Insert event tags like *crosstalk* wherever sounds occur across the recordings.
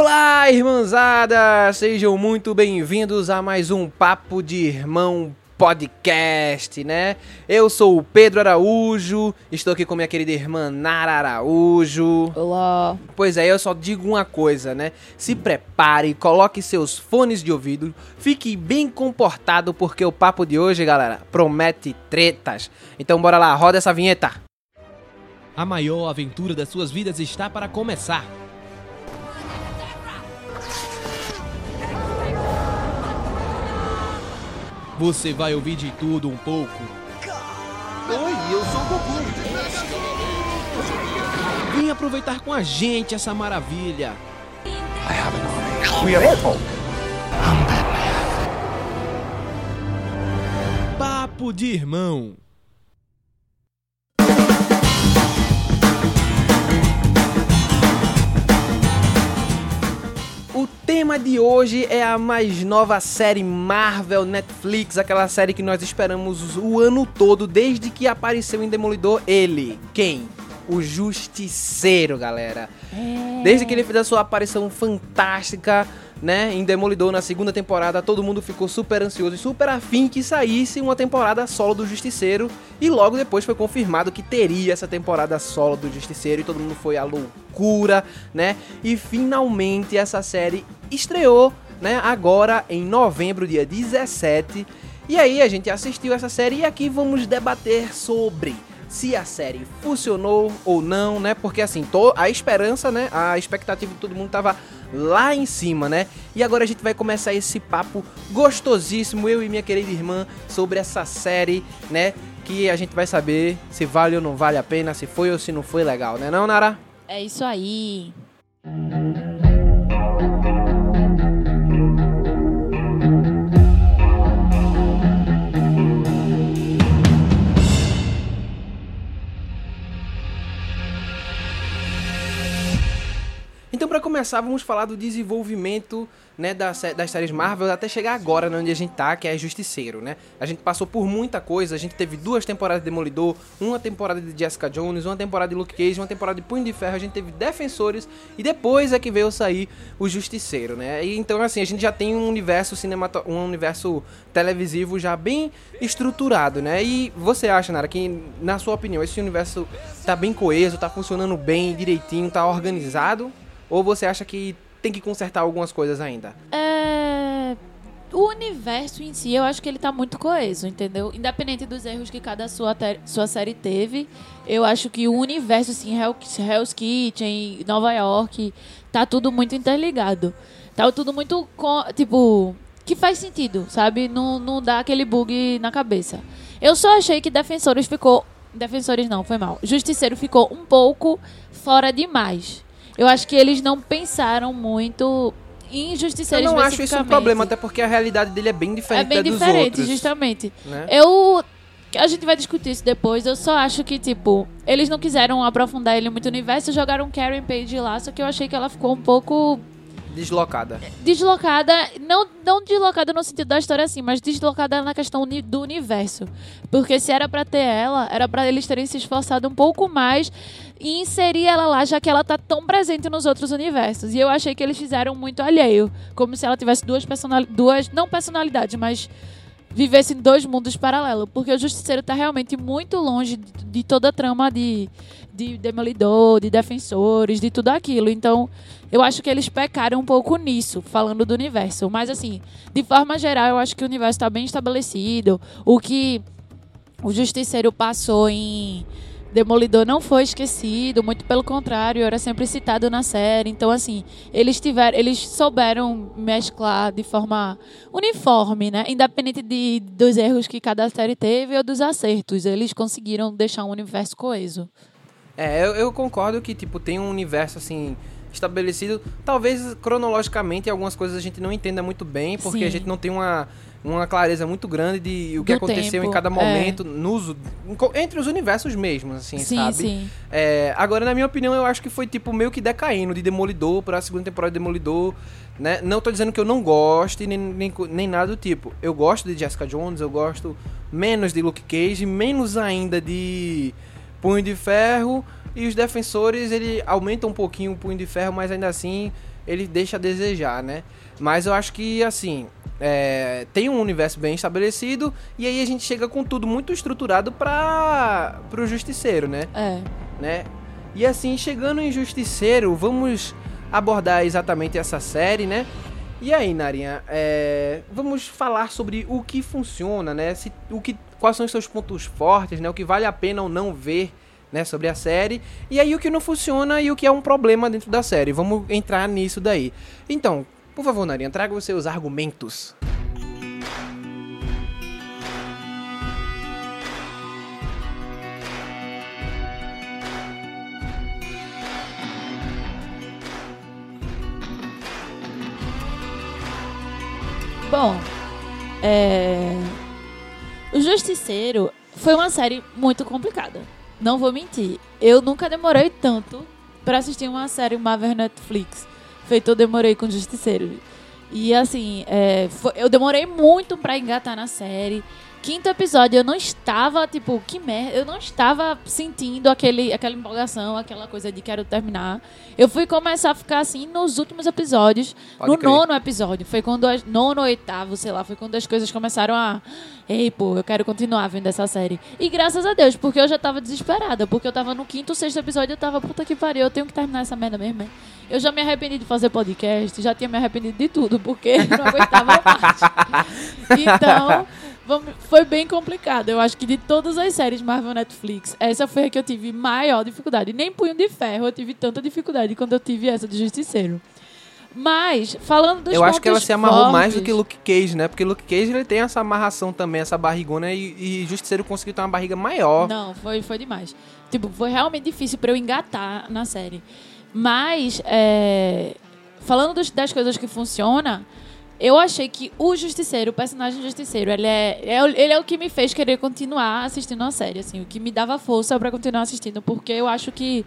Olá, irmãzada! Sejam muito bem-vindos a mais um Papo de Irmão podcast, né? Eu sou o Pedro Araújo, estou aqui com minha querida irmã Nara Araújo. Olá. Pois é, eu só digo uma coisa, né? Se prepare, coloque seus fones de ouvido, fique bem comportado porque o papo de hoje, galera, promete tretas. Então bora lá, roda essa vinheta. A maior aventura das suas vidas está para começar. Você vai ouvir de tudo um pouco. Oi, eu sou o Goku. Vem aproveitar com a gente essa maravilha. We are Apple. Papo de irmão. O tema de hoje é a mais nova série Marvel Netflix, aquela série que nós esperamos o ano todo desde que apareceu em Demolidor ele. Quem? O Justiceiro, galera. Desde que ele fez a sua aparição fantástica, né, em Demolidor na segunda temporada, todo mundo ficou super ansioso e super afim que saísse uma temporada solo do Justiceiro. E logo depois foi confirmado que teria essa temporada solo do Justiceiro e todo mundo foi à loucura, né? E finalmente essa série estreou, né, agora em novembro, dia 17. E aí a gente assistiu essa série e aqui vamos debater sobre se a série funcionou ou não, né? Porque assim, to- a esperança, né? A expectativa de todo mundo tava lá em cima, né? E agora a gente vai começar esse papo gostosíssimo, eu e minha querida irmã, sobre essa série, né? Que a gente vai saber se vale ou não vale a pena, se foi ou se não foi legal, né não, Nara? É isso aí. Pra começar, vamos falar do desenvolvimento né, da sé- das séries Marvel até chegar agora, né, onde a gente tá, que é Justiceiro, né? A gente passou por muita coisa, a gente teve duas temporadas de Demolidor, uma temporada de Jessica Jones, uma temporada de Luke Cage, uma temporada de Punho de Ferro, a gente teve Defensores e depois é que veio sair o Justiceiro, né? E, então, assim, a gente já tem um universo cinemato um universo televisivo já bem estruturado, né? E você acha, Nara, que, na sua opinião, esse universo tá bem coeso, tá funcionando bem, direitinho, tá organizado? Ou você acha que tem que consertar algumas coisas ainda? É... O universo em si, eu acho que ele tá muito coeso, entendeu? Independente dos erros que cada sua, te- sua série teve, eu acho que o universo, assim, Hell, Hell's Kitchen, Nova York, tá tudo muito interligado. Tá tudo muito, co- tipo, que faz sentido, sabe? Não, não dá aquele bug na cabeça. Eu só achei que Defensores ficou... Defensores não, foi mal. Justiceiro ficou um pouco fora demais. Eu acho que eles não pensaram muito em Eu Justiceiro não acho isso um problema, até porque a realidade dele é bem É diferente bem da dos diferente, outros. justamente. né? Eu. A gente vai discutir isso depois. Eu só acho que, tipo, eles não quiseram aprofundar ele muito no universo, jogaram Karen Page lá, só que eu achei que ela ficou um pouco Deslocada. deslocada. Não, não deslocada no sentido da história assim, mas deslocada na questão do universo. Porque se era pra ter ela, era pra eles terem se esforçado um pouco mais e inserir ela lá, já que ela tá tão presente nos outros universos. E eu achei que eles fizeram muito alheio. Como se ela tivesse duas personalidades. Duas, não personalidades, mas vivesse em dois mundos paralelos. Porque o Justiceiro tá realmente muito longe de toda a trama de, de Demolidor, de Defensores, de tudo aquilo. Então, eu acho que eles pecaram um pouco nisso, falando do universo. Mas, assim, de forma geral, eu acho que o universo está bem estabelecido. O que o Justiceiro passou em Demolidor não foi esquecido, muito pelo contrário, era sempre citado na série. Então, assim, eles tiveram, eles souberam mesclar de forma uniforme, né? Independente de, dos erros que cada série teve ou dos acertos. Eles conseguiram deixar um universo coeso. É, eu, eu concordo que, tipo, tem um universo, assim, estabelecido. Talvez, cronologicamente, algumas coisas a gente não entenda muito bem, porque Sim. a gente não tem uma, uma clareza muito grande de o que Do aconteceu em tempo, cada é. momento, nos, entre os universos mesmos, assim, sim, sabe? sim. É, agora, na minha opinião, eu acho que foi, tipo, meio que decaindo de Demolidor pra segunda temporada de Demolidor, né? Não tô dizendo que eu não goste, nem, nem, nem nada do tipo. Eu gosto de Jessica Jones, eu gosto menos de Luke Cage, menos ainda de Punho de Ferro, e os defensores, ele aumenta um pouquinho o Punho de Ferro, mas ainda assim... ele deixa a desejar, né? Mas eu acho que, assim, é, tem um universo bem estabelecido e aí a gente chega com tudo muito estruturado para o Justiceiro, né? É. né? E assim, chegando em Justiceiro, vamos abordar exatamente essa série, né? E aí, Narinha, é, vamos falar sobre o que funciona, né? Se, o que, quais são os seus pontos fortes, né? O que vale a pena ou não ver, né? Sobre a série. E aí o que não funciona e o que é um problema dentro da série. Vamos entrar nisso daí. Então, por favor, Narinha, traga os seus argumentos. Bom, é... O Justiceiro foi uma série muito complicada. Não vou mentir. Eu nunca demorei tanto pra assistir uma série Marvel Netflix. Feito eu demorei com Justiceiro. E assim, é, foi- eu demorei muito pra engatar na série. Quinto episódio, eu não estava, tipo, que merda. Eu não estava sentindo aquele, aquela empolgação, aquela coisa de quero terminar. Eu fui começar a ficar assim nos últimos episódios. Pode no crer. nono episódio. Foi quando. As, nono, oitavo, sei lá. Foi quando as coisas começaram a. Ei, pô, eu quero continuar vendo essa série. E graças a Deus, porque eu já tava desesperada. Porque eu tava no quinto, sexto episódio, eu tava, puta que pariu, eu tenho que terminar essa merda mesmo, hein? Eu já me arrependi de fazer podcast, já tinha me arrependido de tudo, porque *laughs* não aguentava mais. *laughs* Então, foi bem complicado. Eu acho que de todas as séries Marvel Netflix, essa foi a que eu tive maior dificuldade. Nem Punho de Ferro eu tive tanta dificuldade quando eu tive essa de Justiceiro. Mas, falando dos eu acho que ela se amarrou mais do fortes- que Luke Cage, né? Porque Luke Cage ele tem essa amarração também, essa barrigona, e, e Justiceiro conseguiu ter uma barriga maior. Não, foi, foi demais. Tipo, foi realmente difícil pra eu engatar na série. Mas, é, falando dos- das coisas que funcionam, eu achei que o Justiceiro, o personagem Justiceiro, ele é, é ele é o que me fez querer continuar assistindo a série, assim, o que me dava força pra continuar assistindo, porque eu acho que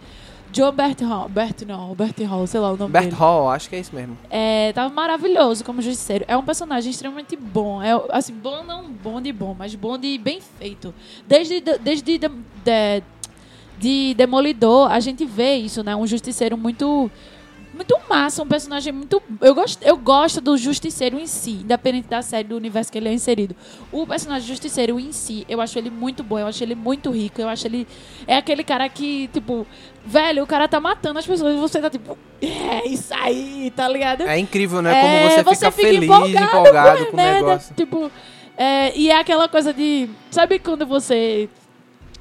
John Bert Hall, Bert não, Bert Hall, sei lá o nome Bert dele. Hall, acho que é isso mesmo. É, tava maravilhoso como justiceiro. É um personagem extremamente bom. É, assim, bom não bom de bom, mas bom de bem feito. Desde, desde de, de, de Demolidor, a gente vê isso, né? Um justiceiro muito muito massa, um personagem muito. Eu gosto, eu gosto do Justiceiro em si, independente da série, do universo que ele é inserido. O personagem Justiceiro em si, eu acho ele muito bom, eu acho ele muito rico, eu acho ele. É aquele cara que, tipo, velho, o cara tá matando as pessoas e você tá tipo, é isso aí, tá ligado? É incrível, né? É, Como você, fica feliz, empolgado, empolgado, pô, com o merda, negócio. Tipo, é, e é aquela coisa de. Sabe quando você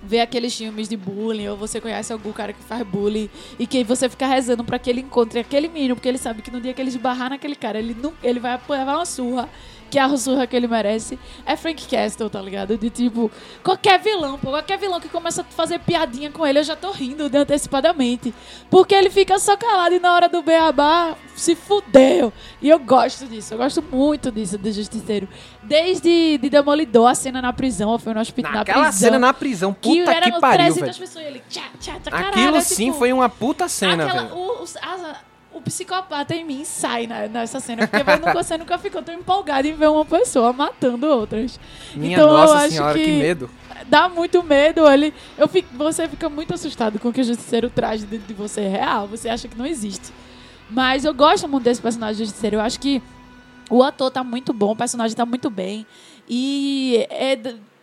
vê aqueles filmes de bullying, ou você conhece algum cara que faz bullying, e que você fica rezando pra que ele encontre aquele menino, porque ele sabe que no dia que ele esbarrar naquele cara, ele, não, ele vai levar uma surra. Que é a surra que ele merece. É Frank Castle, tá ligado? De tipo, qualquer vilão, pô, qualquer vilão que começa a fazer piadinha com ele, eu já tô rindo de antecipadamente. Porque ele fica só calado e na hora do beabá se fudeu. E eu gosto disso, eu gosto muito disso, do Justiceiro. Desde de Demolidor, a cena na prisão, ou foi no hospital na prisão. cena na prisão, que puta eram que pariu, 300 velho. pessoas e ele, tchá, tchá, tchá, Aquilo sim tipo, foi uma puta cena, aquela- velho. o, o- a- o psicopata em mim sai na- nessa cena, porque eu nunca- você nunca ficou tão empolgado em ver uma pessoa matando outras. Minha então, eu nossa acho senhora, que... que- medo. Dá muito medo, ele, eu fico, você fica muito assustado com o que o Justiceiro traz dentro de você é real, você acha que não existe. Mas eu gosto muito desse personagem Justiceiro, eu acho que o ator tá muito bom, o personagem tá muito bem. E é.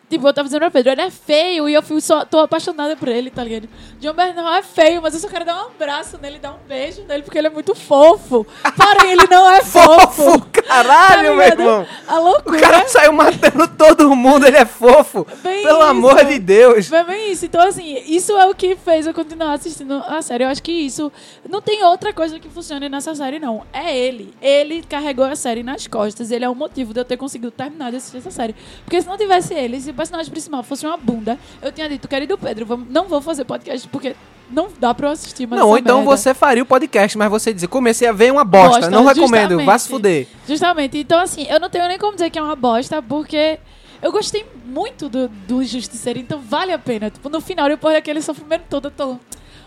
Tipo, eu tava dizendo pra Pedro, ele é feio e eu fui só, tô apaixonada por ele, tá ligado? John Bernal é feio, mas eu só quero dar um abraço nele, dar um beijo nele, porque ele é muito fofo. Porém, ele não é *laughs* fofo. Fofo, caralho, Tá meu irmão. A O loucura. cara saiu matando todo mundo, ele é fofo. Bem Pelo isso. amor de Deus. Foi bem isso. Então, assim, isso é o que fez eu continuar assistindo a série. Eu acho que isso. Não tem outra coisa que funcione nessa série, não. É ele. Ele carregou a série nas costas. Ele é o motivo de eu ter conseguido terminar de assistir essa série. Porque se não tivesse ele, se o personagem principal fosse uma bunda, eu tinha dito, querido Pedro, vamos- não vou fazer podcast porque não dá pra eu assistir mais Não, ou então merda. você faria o podcast, mas você dizer, comecei a ver uma bosta. Bosta, não recomendo, vá se fuder. Justamente. Então, assim, eu não tenho nem como dizer que é uma bosta, porque eu gostei muito do, do Justiceiro, então vale a pena. Tipo, no final, depois daquele sofrimento todo, eu tô.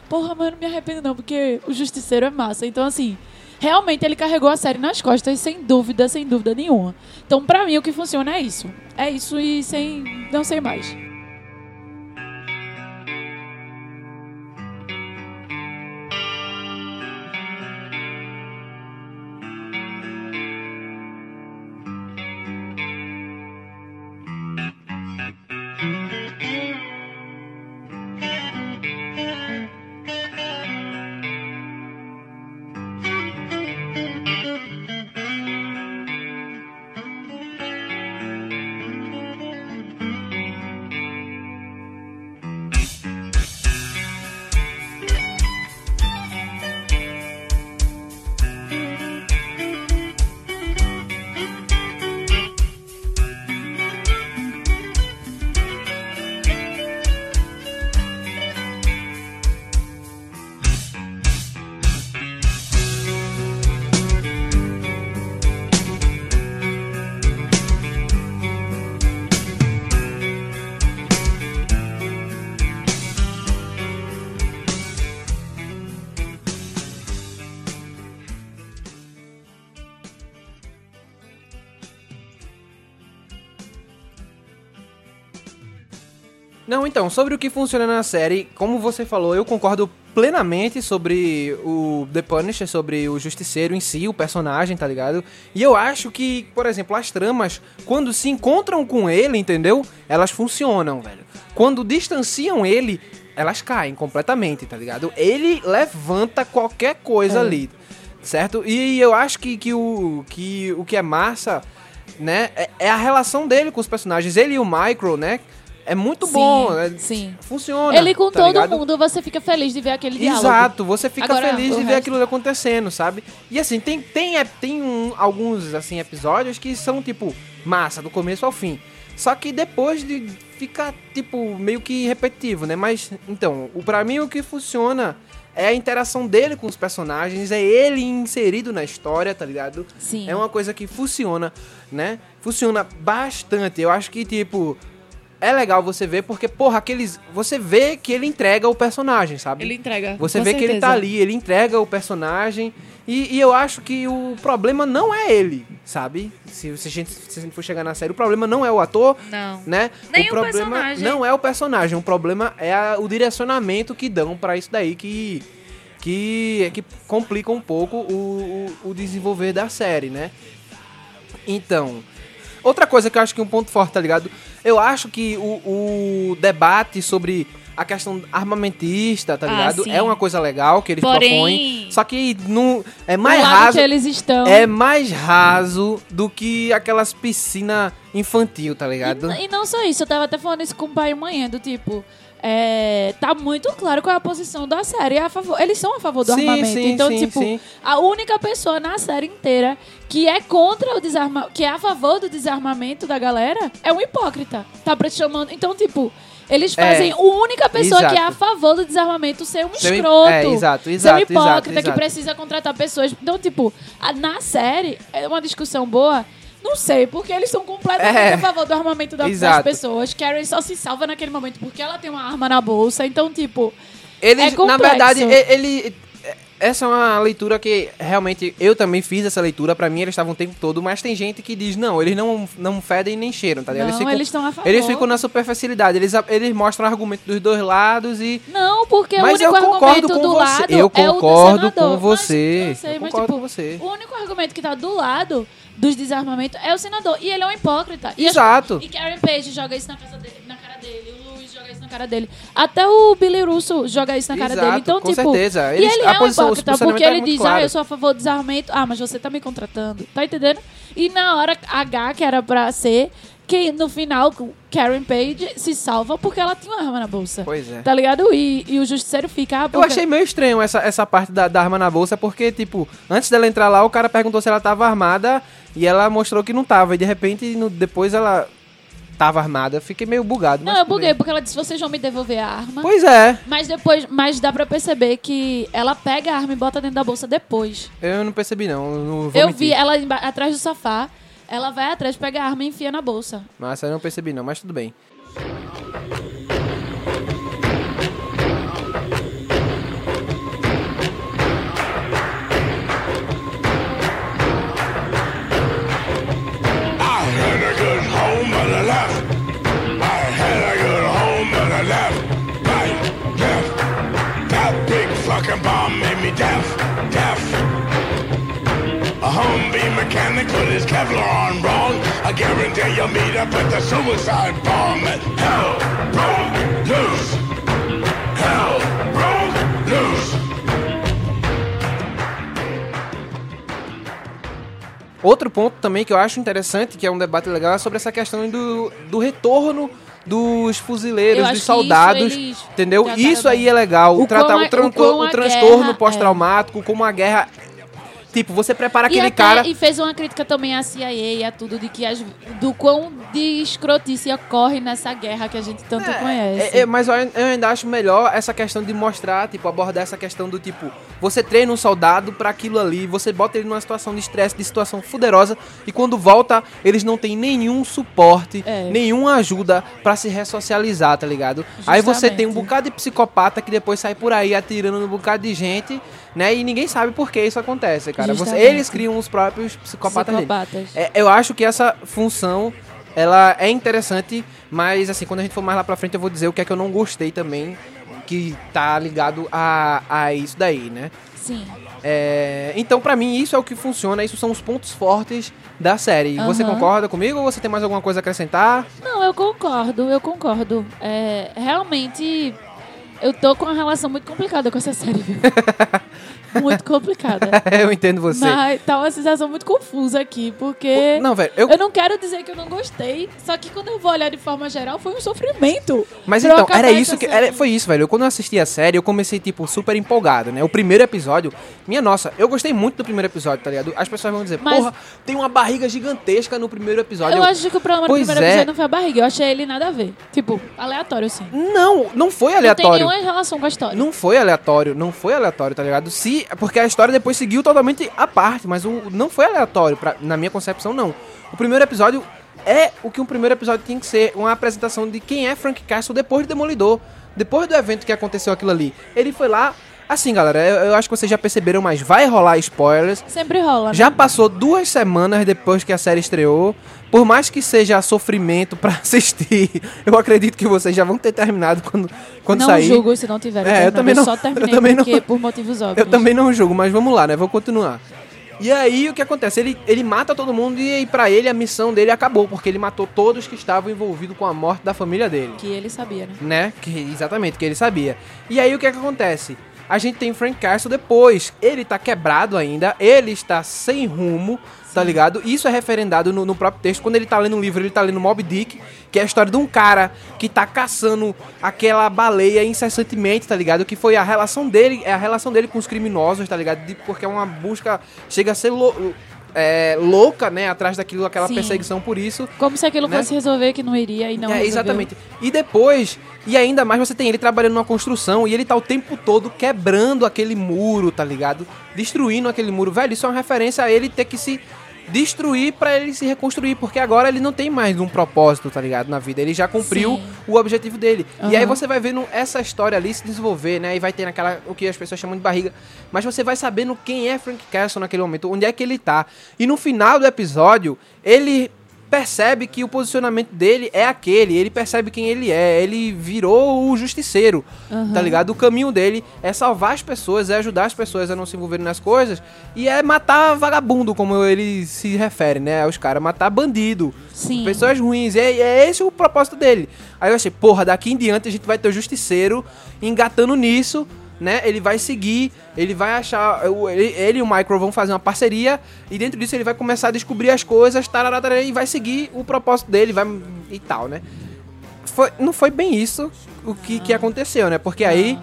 Porra, mano, não me arrependo não, porque o Justiceiro é massa. Então, assim, realmente ele carregou a série nas costas, sem dúvida, sem dúvida nenhuma. Então, pra mim, o que funciona é isso. É isso e sem. Não sei mais. Não, então, sobre o que funciona na série, como você falou, eu concordo plenamente sobre o The Punisher, sobre o Justiceiro em si, o personagem, tá ligado? E eu acho que, por exemplo, as tramas, quando se encontram com ele, entendeu? Elas funcionam, velho. Quando distanciam ele, elas caem completamente, tá ligado? Ele levanta qualquer coisa É. ali, certo? E eu acho que, que, o, que o que é massa, né, é, é a relação dele com os personagens. Ele e o Micro, né? É muito Sim, bom. é- sim. Funciona. Ele com tá todo ligado? mundo, você fica feliz de ver aquele diálogo. Exato, você fica Agora, feliz de ver resto- aquilo acontecendo, sabe? E assim, tem, tem, é, tem um- alguns assim, episódios que são, tipo, massa, do começo ao fim. Só que depois de ficar, tipo, meio que repetitivo, né? Mas, então, o, pra mim o que funciona é a interação dele com os personagens, é ele inserido na história, tá ligado? Sim. É uma coisa que funciona, né? Funciona bastante. Eu acho que, tipo, é legal você ver, porque, porra, aqueles. Você vê que ele entrega o personagem, sabe? Ele entrega. Você vê que ele tá certeza. ali, ele entrega o personagem. E, e eu acho que o problema não é ele, sabe? Se, se a gente, se a gente for chegar na série, o problema não é o ator, Não. né? Nem o problema personagem. não é o personagem, o problema é a- o direcionamento que dão pra isso daí que que que complica um pouco o, o, o desenvolver da série, né? Então, outra coisa que eu acho que é um ponto forte, tá ligado? Eu acho que o, o debate sobre a questão armamentista, tá Ah, ligado? sim. É uma coisa legal que eles Porém- propõem. Só que não, é mais raso. que eles estão. É mais raso do que aquelas piscinas infantil, tá ligado? E, e não só isso, eu tava até falando isso com o pai e mãe, do tipo. É, tá muito claro qual é a posição da série. É a favor, eles são a favor do Sim, armamento. sim, então, sim, tipo, a única pessoa na série inteira que é contra o desarmamento, que é a favor do desarmamento da galera, é um hipócrita. Tá pra- chamando. Então, tipo, eles É, fazem a única pessoa que é a exato. favor do desarmamento ser um Ser escroto. é, exato, ser um exato, hipócrita exato, que exato. precisa contratar pessoas. Então, tipo, a- na série, é uma discussão boa. Não sei, porque eles são completamente É. a favor do armamento da- das pessoas. Karen só se salva naquele momento porque ela tem uma arma na bolsa. Então, tipo, Eles, É na verdade, ele. Essa é uma leitura que realmente eu também fiz essa leitura. Pra mim, eles estavam o tempo todo, mas tem gente que diz: não, eles não, não fedem nem cheiram, tá ligado? não, ficam, eles estão a favor. eles ficam na superficialidade. Eles, eles mostram argumento dos dois lados e. Não, porque Mas o único eu concordo argumento com do você. lado Eu é o do concordo senador. com você. Mas, eu sei, Eu mas, concordo tipo, com você. o único argumento que tá do lado dos desarmamentos é o senador. E ele é um hipócrita. E as- Exato. E Karen Page joga isso na, casa dele, na cara dele. O Luiz joga isso na cara dele. Até o Billy Russo joga isso na cara Exato, dele. Então, com tipo. certeza. E Eles- ele a é um posição- o hipócrita porque é ele muito diz: claro. Ah, eu sou a favor do desarmamento. Ah, mas você tá me contratando. Tá entendendo? E na hora H, que era pra ser. Que no final, Karen Page se salva porque ela tinha uma arma na bolsa. Pois é. Tá ligado? E, e o justiceiro fica. ah, Eu porque- achei meio estranho essa, essa parte da, da arma na bolsa, porque, tipo, antes dela entrar lá, o cara perguntou se ela tava armada e ela mostrou que não tava. E de repente, no- depois ela tava armada. Eu fiquei meio bugado. Não, eu buguei, bem. porque ela disse: vocês vão me devolver a arma. Pois é, Mas depois, mas dá pra perceber que ela pega a arma e bota dentro da bolsa depois. eu não percebi, não. eu Não eu vi ela atrás do sofá, ela vai atrás, pega a arma e enfia na bolsa. Mas eu não percebi, não, mas tudo bem. I had a good home, Kevlar on wrong. I guarantee you'll meet up at the suicide bomb. Hell broke loose. Hell broke loose. Outro ponto também que eu acho interessante, que é um debate legal, é sobre essa questão do, do retorno dos fuzileiros, dos soldados, isso entendeu? Isso aí bem. é legal, O tratar o, tran- o o transtorno guerra- pós-traumático, como a guerra... Tipo, você prepara E, aquele até- cara... e fez uma crítica também à CIA e a tudo, de que as, do quão de escrotice ocorre nessa guerra que a gente tanto conhece. É, é, mas eu ai- eu ainda acho melhor essa questão de mostrar, tipo, abordar essa questão do tipo, você treina um soldado pra aquilo ali, você bota ele numa situação de estresse, de situação fuderosa, e quando volta, eles não têm nenhum suporte, É. nenhuma ajuda pra se ressocializar, tá ligado? Aí você tem um Justamente. bocado de psicopata que depois sai por aí atirando no bocado de gente, né? E ninguém sabe por que isso acontece, cara. Você- Justamente. eles criam os próprios psicopatas. Psicopatas. É, eu acho que essa função ela é interessante, mas assim, quando a gente for mais lá pra frente eu vou dizer o que é que eu não gostei também, que tá ligado a, a isso daí, né? Sim. É, então, pra mim, isso é o que funciona, isso são os pontos fortes da série. Você Aham. concorda comigo ou você tem mais alguma coisa a acrescentar? Não, eu concordo, eu concordo. É, realmente, eu tô com uma relação muito complicada com essa série, viu? *laughs* muito complicada. *laughs* eu entendo você. Mas tá uma sensação muito confusa aqui, porque. Não, velho, eu, Eu não quero dizer que eu não gostei, só que quando eu vou olhar de forma geral, foi um sofrimento. Mas então, era isso que. Era, foi isso, velho. Eu, Quando eu assisti a série, eu comecei, tipo, super empolgado, né? O primeiro episódio, minha nossa, eu gostei muito do primeiro episódio, tá ligado? As pessoas vão dizer, Mas- porra, tem uma barriga gigantesca no primeiro episódio. Eu Eu- acho que o problema do primeiro é. episódio não foi a barriga, eu achei ele nada a ver. Tipo, aleatório, assim. Não, não foi Não tem aleatório. nenhuma relação com a história. Não foi aleatório, não foi aleatório, tá ligado? Se, porque a história depois seguiu totalmente à parte, mas o, não foi aleatório, pra, na minha concepção, não. O primeiro episódio é o que um primeiro episódio tem que ser, uma apresentação de quem é Frank Castle depois de Demolidor, depois do evento que aconteceu aquilo ali. Ele foi lá, assim, galera, eu, eu acho que vocês já perceberam, mas vai rolar spoilers. Sempre rola, né? Já passou duas semanas depois que a série estreou. Por mais que seja sofrimento pra *laughs* assistir, eu acredito que vocês já vão ter terminado quando, quando não sair. julgo se não tiver. É, eu também não- só *laughs* eu terminei também não- porque, por motivos *laughs* óbvios. Eu também não julgo, mas vamos lá, né? Vou continuar. E aí o que acontece? Ele, ele mata todo mundo e aí pra ele a missão dele acabou, porque ele matou todos que estavam envolvidos com a morte da família dele. Que ele sabia, né? Né? Que, exatamente, que ele sabia. E aí o que, é que acontece? A gente tem Frank Castle depois. Ele tá quebrado ainda, ele está sem rumo, tá ligado? Isso é referendado no, no próprio texto. Quando ele tá lendo um livro, ele tá lendo Mob Dick, que é a história de um cara que tá caçando aquela baleia incessantemente, tá ligado? Que foi a relação dele, é a relação dele com os criminosos, tá ligado? De- porque é uma busca, chega a ser lou- é, louca, né? Atrás daquilo, aquela Sim. perseguição por isso. Como se aquilo Né? fosse resolver que não iria e não é, resolveu. exatamente. E depois, e ainda mais você tem ele trabalhando numa construção e ele tá o tempo todo quebrando aquele muro, tá ligado? Destruindo aquele muro. Velho, isso é uma referência a ele ter que se destruir pra ele se reconstruir, porque agora ele não tem mais um propósito, tá ligado, na vida. Ele já cumpriu Sim. o objetivo dele. E aí você vai vendo essa história ali se desenvolver, né? E vai ter naquela o que as pessoas chamam de barriga, mas você vai sabendo quem é Frank Castle naquele momento, onde é que ele tá. E no final do episódio, ele percebe que o posicionamento dele é aquele, ele percebe quem ele é, ele virou o justiceiro, Aham. tá ligado? O caminho dele é salvar as pessoas, é ajudar as pessoas a não se envolverem nas coisas e é matar vagabundo, como ele se refere, né? Aos caras, matar bandido, Sim. pessoas ruins, é, é esse o propósito dele. Aí eu achei, porra, daqui em diante a gente vai ter o justiceiro engatando nisso, né? Ele vai seguir, ele vai achar. Ele, ele e o Micro vão fazer uma parceria, e dentro disso ele vai começar a descobrir as coisas, tarará, tarará, e vai seguir o propósito dele, vai e tal, né? Foi, não foi bem isso o que, que aconteceu, né? Porque aí.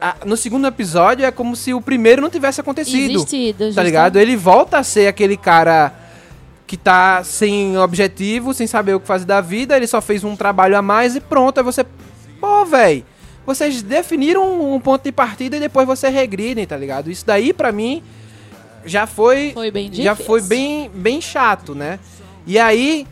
a- no segundo episódio é como se o primeiro não tivesse acontecido. Existido, Tá ligado? Ele volta a ser aquele cara que tá sem objetivo, sem saber o que fazer da vida, ele só fez um trabalho a mais e pronto. Aí você. Pô, véi. Vocês definiram um ponto de partida e depois você regridem, tá ligado? Isso daí, pra mim, já foi. Foi bem já difícil. foi bem, bem chato, né? E aí.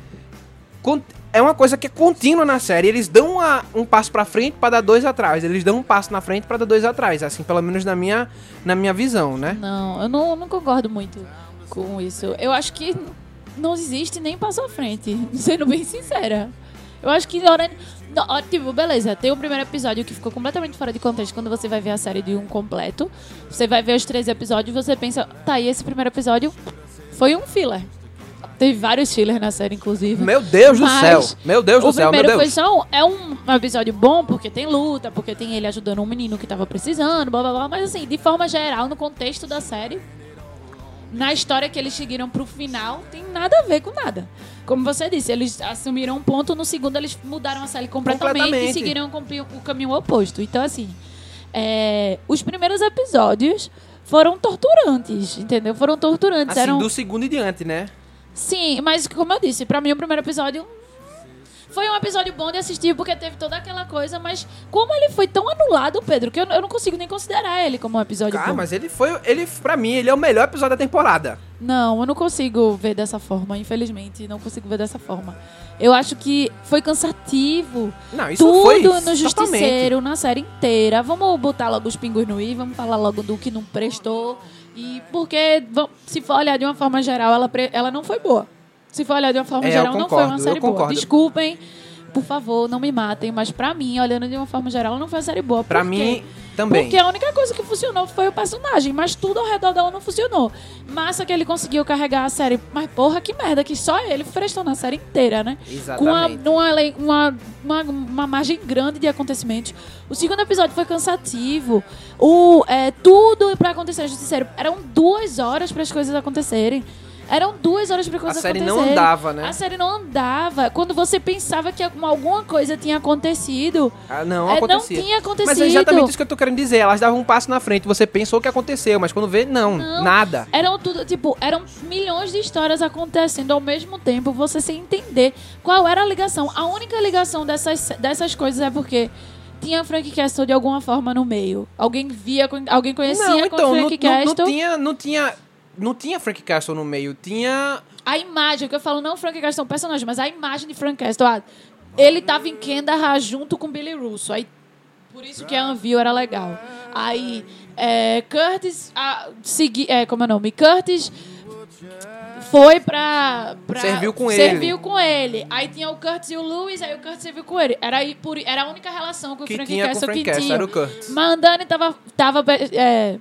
É uma coisa que é contínua na série. Eles dão uma- um passo pra frente pra dar dois atrás. Eles dão um passo na frente pra dar dois atrás. Assim, pelo menos na minha, na minha visão, né? Não, eu não, não concordo muito com isso. Eu acho que não existe nem passo à frente, *laughs* sendo bem sincera. Eu acho que hora. Não, ó, tipo, beleza, tem o primeiro episódio que ficou completamente fora de contexto quando você vai ver a série de um completo. Você vai ver os três episódios e você pensa, tá, e esse primeiro episódio foi um filler. Teve vários fillers na série, inclusive. Meu Deus do céu! Meu Deus do o céu, meu primeiro foi Deus! só é um episódio bom porque tem luta, porque tem ele ajudando um menino que tava precisando, blá blá blá. Mas assim, de forma geral, no contexto da série, na história que eles seguiram pro final, tem nada a ver com nada. Como você disse, eles assumiram um ponto, no segundo eles mudaram a série completamente, Completamente. e seguiram o caminho oposto. Então, assim, é, os primeiros episódios foram torturantes, entendeu? Foram torturantes. Assim, eram... do segundo em diante, né? Sim, mas como eu disse, pra mim o primeiro episódio foi um episódio bom de assistir porque teve toda aquela coisa, mas como ele foi tão anulado, Pedro, que eu, eu não consigo nem considerar ele como um episódio Ah, bom. mas ele foi. Ele, pra mim, ele é o melhor episódio da temporada. Não, eu não consigo ver dessa forma, infelizmente, não consigo ver dessa forma. Eu acho que foi cansativo. Não, isso Tudo foi. no totalmente. Justiceiro, na série inteira. Vamos botar logo os pingos no i, vamos falar logo do que não prestou. E porque, se for olhar de uma forma geral, ela, ela não foi boa. Se for olhar de uma forma É, geral, não foi concordo, uma série boa. concordo. Desculpem, por favor, não me matem, mas pra mim, olhando de uma forma geral, não foi uma série boa. Pra Por mim, também. Porque a única coisa que funcionou foi o personagem, mas tudo ao redor dela não funcionou. Massa que ele conseguiu carregar a série, mas porra, que merda, que só ele prestou na série inteira, né? Com uma, Exatamente. uma, uma, uma, margem grande de acontecimentos. O segundo episódio foi cansativo. O, é, tudo pra acontecer Justiceiro. Eram duas horas para as coisas acontecerem. Eram duas horas para coisas série não acontecerem. andava, né? A série não andava. Quando você pensava que alguma coisa tinha acontecido, Ah, não, é, não acontecia. tinha acontecido. Mas é exatamente isso que eu tô querendo dizer. Elas davam um passo na frente, você pensou que aconteceu, mas quando vê, não, Não. nada. Eram tudo, tipo, eram milhões de histórias acontecendo ao mesmo tempo, você sem entender qual era a ligação. A única ligação dessas, dessas coisas é porque tinha Frank Castle de alguma forma no meio. Alguém via, alguém conhecia Não, com então, não, Frank não, não Castle. tinha, não tinha, não tinha Frank Castle no meio, tinha A imagem, o que eu falo, não Frank Castle é um personagem, mas a imagem de Frank Castle. ah, ele tava em Kandahar junto com Billy Russo. Aí, por isso que a Anvil era legal. Aí, é, Curtis, ah, segui, é, como é o nome? Curtis foi pra, pra- Serviu com serviu ele. com ele. Aí tinha o Curtis e o Lewis, aí o Curtis serviu com ele. Era, por, era a única relação que o que Frank tinha o Castle Frank que Castle, tinha. era o Curtis. Mandani tava, tava é,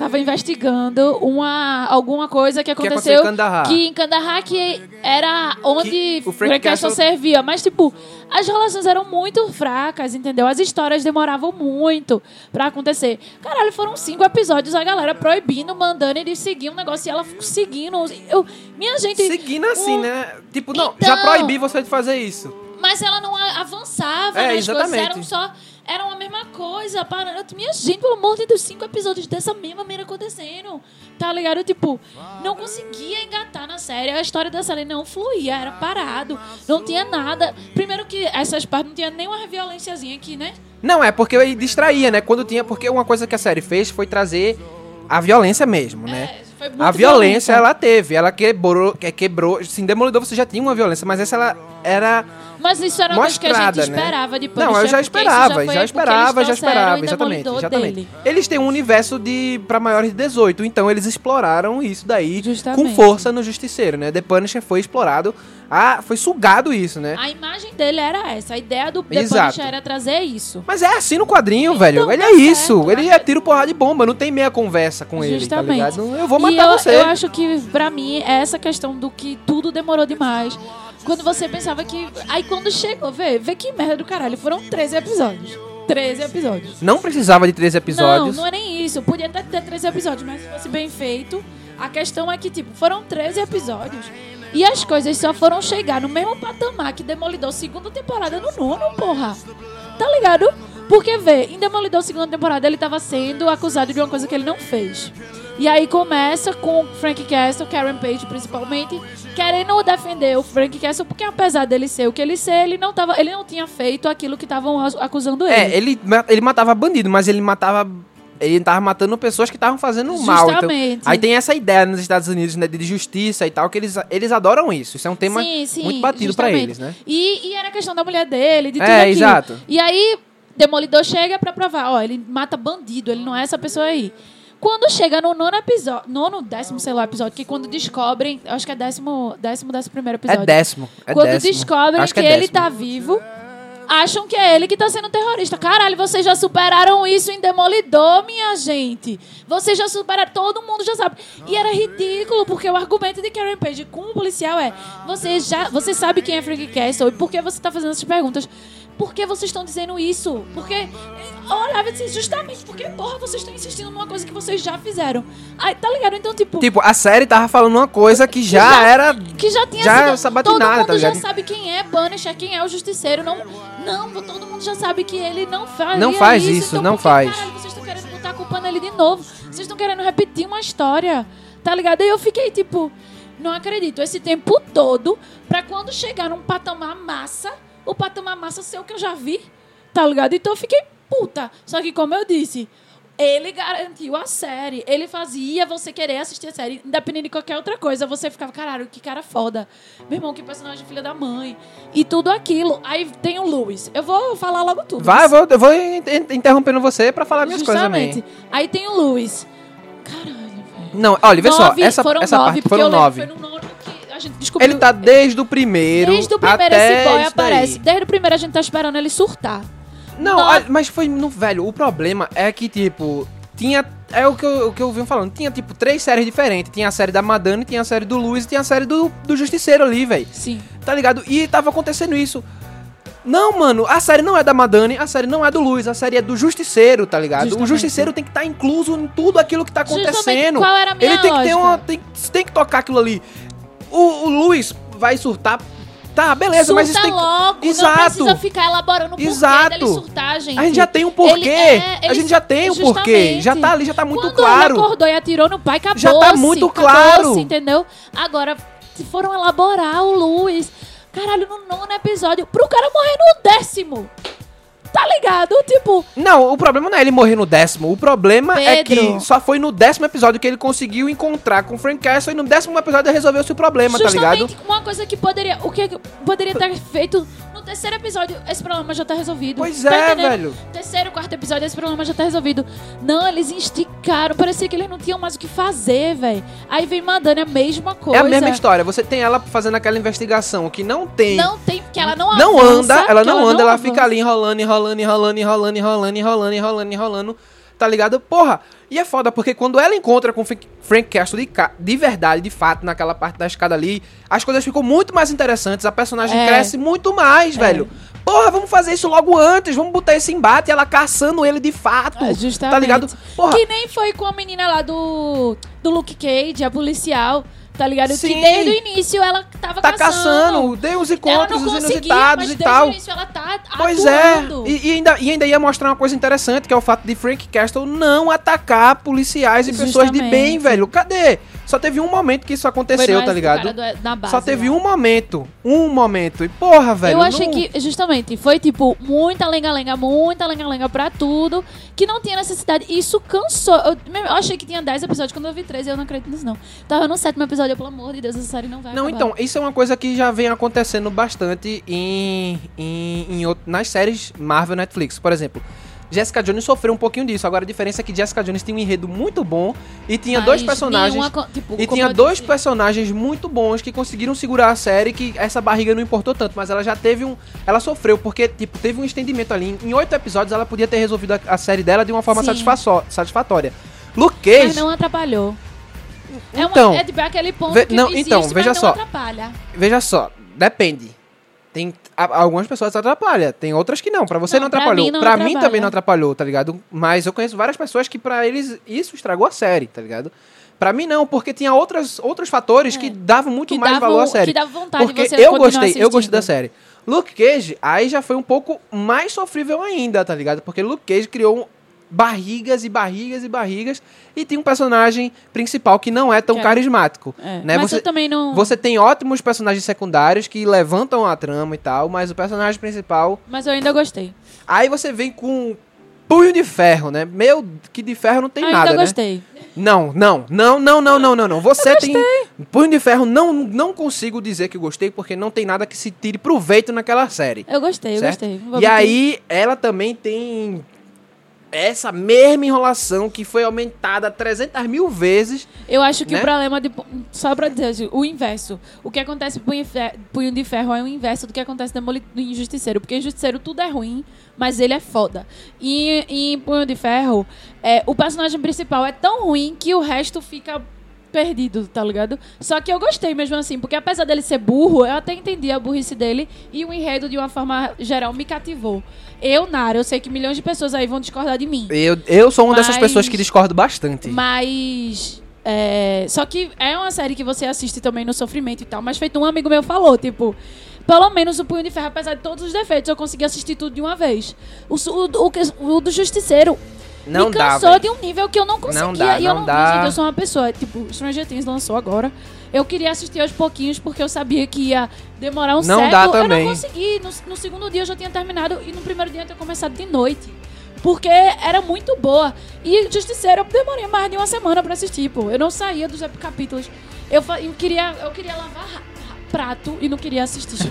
tava investigando uma, alguma coisa que aconteceu aconteceu em Kandahar. que em Kandahar que era onde Que o Frank Frank Castle servia. Mas, tipo, as relações eram muito fracas, entendeu? As histórias demoravam muito pra acontecer. Caralho, foram cinco episódios, a galera proibindo, mandando de seguir um negócio e ela seguindo. Eu, minha gente... Seguindo assim, um- né? Tipo, não, Então- já proibi você de fazer isso. Mas ela não avançava É, nas coisas, exatamente. eram só. Eram a mesma coisa. Para, eu- minha gente, pelo amor de Deus, cinco episódios dessa mesma merda acontecendo. Tá ligado? Tipo, não conseguia engatar na série. A história da série não fluía, era parado. Não tinha nada. Primeiro que essas partes não tinha nenhuma violênciazinha aqui, né? Não, é porque distraía, né? Quando tinha. Porque uma coisa que a série fez foi trazer a violência mesmo, né? É, A violência violenta. ela teve, ela quebrou, que- quebrou. Sim, Demolidor você já tinha uma violência, mas essa ela era Mas isso era uma coisa que a gente né? esperava de Não, eu já isso esperava, já, esperava, já esperava, exatamente, exatamente. dele. Eles têm um universo de para maiores de 18, então eles exploraram isso daí Justamente. com força no Justiceiro, né? The Punisher foi explorado, ah, foi sugado isso, né? A imagem dele era essa. A ideia do The Exato. Punisher era trazer isso. Mas é assim no quadrinho, velho. Ele tá é isso. certo, ele né? é tiro, porrada de bomba. Não tem meia conversa com ele, tá Justamente. ligado? Eu vou E matar eu, você. Eu acho que, pra mim, é essa questão do que tudo demorou demais. Quando você pensava que. Aí quando chegou, vê, vê que merda do caralho. Foram 13 episódios. 13 episódios. Não precisava de 13 episódios. Não, não é nem isso. Podia até ter 13 episódios, mas se fosse bem feito. A questão é que, tipo, foram 13 episódios. E as coisas só foram chegar no mesmo patamar que Demolidor segunda temporada no nono, porra. Tá ligado? Porque, vê, em Demolidor segunda temporada ele tava sendo acusado de uma coisa que ele não fez. E aí começa com Frank Castle, Karen Page principalmente, querendo defender o Frank Castle, porque apesar dele ser o que ele ser, ele não, tava, ele não tinha feito aquilo que estavam acusando ele. É, ele, ele matava bandido, mas ele matava. Ele tava matando pessoas que estavam fazendo mal. Então, Justamente. aí tem essa ideia nos Estados Unidos, né, de justiça e tal, que eles, eles adoram isso. Isso é um tema Sim, sim, muito batido justamente. eles, né? E, e era a questão da mulher dele, de tudo É, aquilo. exato. E aí, Demolidor chega pra provar, ó, ele mata bandido, ele não é essa pessoa aí. Quando chega no nono episódio, nono, décimo, sei lá, episódio, que quando descobrem, acho que é décimo, décimo, décimo primeiro É episódio. décimo. É quando décimo. descobrem que, que é ele tá vivo, acham que é ele que tá sendo terrorista. Caralho, vocês já superaram isso em Demolidor, minha gente. Vocês já superaram, todo mundo já sabe. E era ridículo, porque o argumento de Karen Page com o policial é: você já, você sabe quem é Frank Castle e por que você tá fazendo essas perguntas? Por que vocês estão dizendo isso? Porque eu olhava disse, justamente porque, porra, vocês estão insistindo numa coisa que vocês já fizeram. Aí, tá ligado? Então, tipo, Tipo, a série tava falando uma coisa que já, já- era. que já tinha Já sido. sabatinada, todo mundo tá já sabe quem é Punisher, quem é o Justiceiro. Não, não, todo mundo já sabe que ele não faz Não faz isso, então não que, faz. Caralho, vocês estão querendo botar a culpa nele de novo. Vocês estão querendo repetir uma história. Tá ligado? E eu fiquei tipo, não acredito. Esse tempo todo, pra quando chegar num patamar massa, o patamar massa ser o que eu já vi. Tá ligado? Então eu fiquei puta. Só que, como eu disse, ele garantiu a série. Ele fazia você querer assistir a série, independente de qualquer outra coisa. Você ficava, caralho, que cara foda. Meu irmão, que personagem filha da mãe. E tudo aquilo. Aí tem o Lewis. Eu vou falar logo tudo. Vai, eu vou, eu vou in- in- interrompendo você pra falar minhas coisas também. Aí tem o Lewis. Caralho, velho. Não, olha, vê só, Nove, essa, foram essa nove, parte foram nove. Foi no gente descobriu. Ele tá desde o primeiro. Desde o primeiro até esse boy isso daí. aparece. Desde o primeiro a gente tá esperando ele surtar. Não, olha, mas foi no velho. O problema é que, tipo, tinha. É o que eu, o que eu vim falando. Tinha, tipo, três séries diferentes. Tinha a série da Madame, tinha a série do Luiz e tinha a série do, do Justiceiro ali, velho. Sim. Tá ligado? E tava acontecendo isso. Não, mano, a série não é da Madame, a série não é do Luiz, a série é do Justiceiro, tá ligado? O Justamente. Justiceiro tem que estar incluso em tudo aquilo que tá Justamente, acontecendo. qual era a minha Ele tem que ter uma. Tem, tem que tocar aquilo ali. O, o Luiz vai surtar. Tá, beleza, Surta mas isso tem que. logo, não Exato. precisa ficar elaborando o porquê Exato. dele surtar, gente. A gente já tem um porquê. Ele- é, a ele- gente já tem um porquê. Já tá ali, já tá muito Quando claro. ele acordou e atirou no pai, acabou Já tá muito claro. entendeu? Agora, se foram elaborar o Luiz, caralho, no nono episódio, pro cara morrer no décimo. Tá ligado? Tipo, Não, o problema não é ele morrer no décimo. O problema é Pedro. que só foi no décimo episódio que ele conseguiu encontrar com o Frank Castle e no décimo episódio resolveu o problema, tá ligado? justamente uma coisa que poderia. O que poderia ter feito Terceiro episódio, esse problema já tá resolvido. Pois tá é, entendendo? velho. Terceiro, quarto episódio, esse problema já tá resolvido. Não, eles esticaram. Parecia que eles não tinham mais o que fazer, velho. Aí vem mandando é a mesma coisa. É a mesma história. Você tem ela fazendo aquela investigação que não tem. Não tem, porque ela não anda. Não anda, ela não ela anda, não ela avança. fica ali enrolando, enrolando, enrolando, enrolando, enrolando, enrolando, enrolando, enrolando. enrolando tá ligado? Porra, e é foda, porque quando ela encontra com Frank- Castle de, de verdade, de fato, naquela parte da escada ali, as coisas ficam muito mais interessantes, a personagem É. cresce muito mais, velho. Porra, vamos fazer isso logo antes, vamos botar esse embate, ela caçando ele de fato, É, justamente. tá ligado? Porra, Que nem foi com a menina lá do, do Luke Cage, a policial, tá ligado? Sim. Que desde o início ela tava tá caçando. caçando, deu Ela encontros, os inusitados mas e desde tal. o início ela tá Pois atuando. é, e, e ainda, e ainda ia mostrar uma coisa interessante, que é o fato de Frank Castle não atacar policiais e pessoas de Justamente. bem, velho. Cadê? Só teve um momento que isso aconteceu, tá ligado? base Só teve lá. um momento, um momento. E porra, velho. eu achei não- que, justamente, foi tipo, muita lenga-lenga, muita lenga-lenga pra tudo, que não tinha necessidade. E isso cansou. Eu, eu achei que tinha 10 episódios, quando eu vi 13, eu não acredito nisso, não. Tava no sétimo episódio, eu, pelo amor de Deus, essa série não vai Não, acabar. então, isso é uma coisa que já vem acontecendo bastante em, em, em nas séries Marvel Netflix. Por exemplo, Jessica Jones sofreu um pouquinho disso. Agora a diferença é que Jessica Jones tinha um enredo muito bom e tinha Mas dois personagens. nenhuma tipo, E tinha dois disse, personagens muito bons que conseguiram segurar a série, que essa barriga não importou tanto, mas ela já teve um. Ela sofreu, porque, tipo, teve um estendimento ali. Em oito episódios ela podia ter resolvido a, a série dela de uma forma satisfatória. Luke Mas Cage, não atrapalhou. É, Então, uma, é tipo aquele ponto ve- que não, então, mas veja não só. atrapalha. veja só, depende. Tem algumas pessoas atrapalham, tem outras que não. Pra você não, Não, pra atrapalhou. mim não pra mim atrapalha. também não atrapalhou, tá ligado? Mas eu conheço várias pessoas que pra eles isso estragou a série, tá ligado? Pra mim não, porque tinha outras, outros fatores que davam muito É. Que mais valor à série. que dava vontade Porque de você eu gostei, eu assistindo. gostei da série. Luke Cage, aí já foi um pouco mais sofrível ainda, tá ligado? Porque Luke Cage criou barrigas e barrigas e barrigas e tem um personagem principal que não é tão Que é- carismático, É. né? Mas Você, eu também não... você tem ótimos personagens secundários que levantam a trama e tal, mas o personagem principal, Mas eu ainda gostei. aí você vem com punho de ferro, né? Meu, que de ferro não tem ainda nada, né? gostei. Não, não, não, não, não, não, não, não. Você tem punho de ferro, não, não consigo dizer que gostei porque não tem nada que se tire proveito naquela série. Eu gostei, eu certo? gostei. Não vou E aí, ela também tem essa mesma enrolação que foi aumentada 300 mil vezes. Eu acho que né? o problema de. Só pra dizer, o inverso. O que acontece com Punho Punho de Ferro é o inverso do que acontece no Injusticeiro. Porque Injusticeiro tudo é ruim, mas ele é foda. E e em Punho de Ferro, é, o personagem principal é tão ruim que o resto fica perdido, tá ligado? Só que eu gostei mesmo assim, porque apesar dele ser burro, eu até entendi a burrice dele e o enredo, de uma forma geral, me cativou. Eu, Nara, eu sei que milhões de pessoas aí vão discordar de mim. Eu, eu sou uma dessas Mas- pessoas que discordo bastante. Mas. é, só que é uma série que você assiste também no sofrimento e tal. Mas feito um amigo meu falou, tipo. Pelo menos o Punho de Ferro, apesar de todos os defeitos, eu consegui assistir tudo de uma vez. O, o, o, o do Justiceiro Não me dá, cansou velho. de um nível que eu não conseguia. Não dá, e eu não não, dá. Gente, eu sou uma pessoa, tipo, Stranger Things lançou agora. Eu queria assistir aos pouquinhos porque eu sabia que ia demorar um Não século. dá Eu também. não consegui. No, no segundo dia eu já tinha terminado e no primeiro dia eu tinha começado de noite. Porque era muito boa. E Justiceiro eu demorei mais de uma semana pra assistir, pô. Eu não saía dos capítulos. Eu, eu queria, eu queria lavar prato e não queria assistir. *laughs*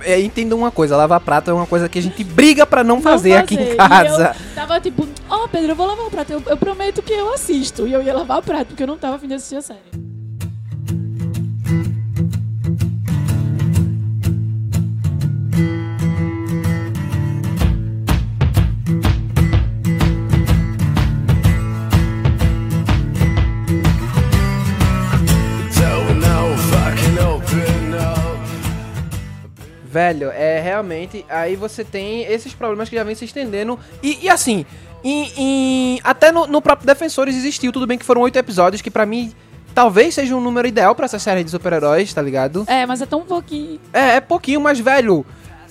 É, entenda uma coisa, lavar prato é uma coisa que a gente briga pra não fazer, aqui em E casa. eu tava tipo, ó, Pedro, eu vou lavar o prato. Eu, eu prometo que eu assisto. E eu ia lavar o prato, porque eu não tava afim de assistir a série. Velho, é realmente. Aí você tem esses problemas que já vem se estendendo. E, e assim, em- em- até no, no próprio Defensores existiu. Tudo bem que foram oito episódios, que pra mim talvez seja um número ideal pra essa série de super-heróis, tá ligado? É, mas é tão pouquinho. É, é pouquinho, mas velho.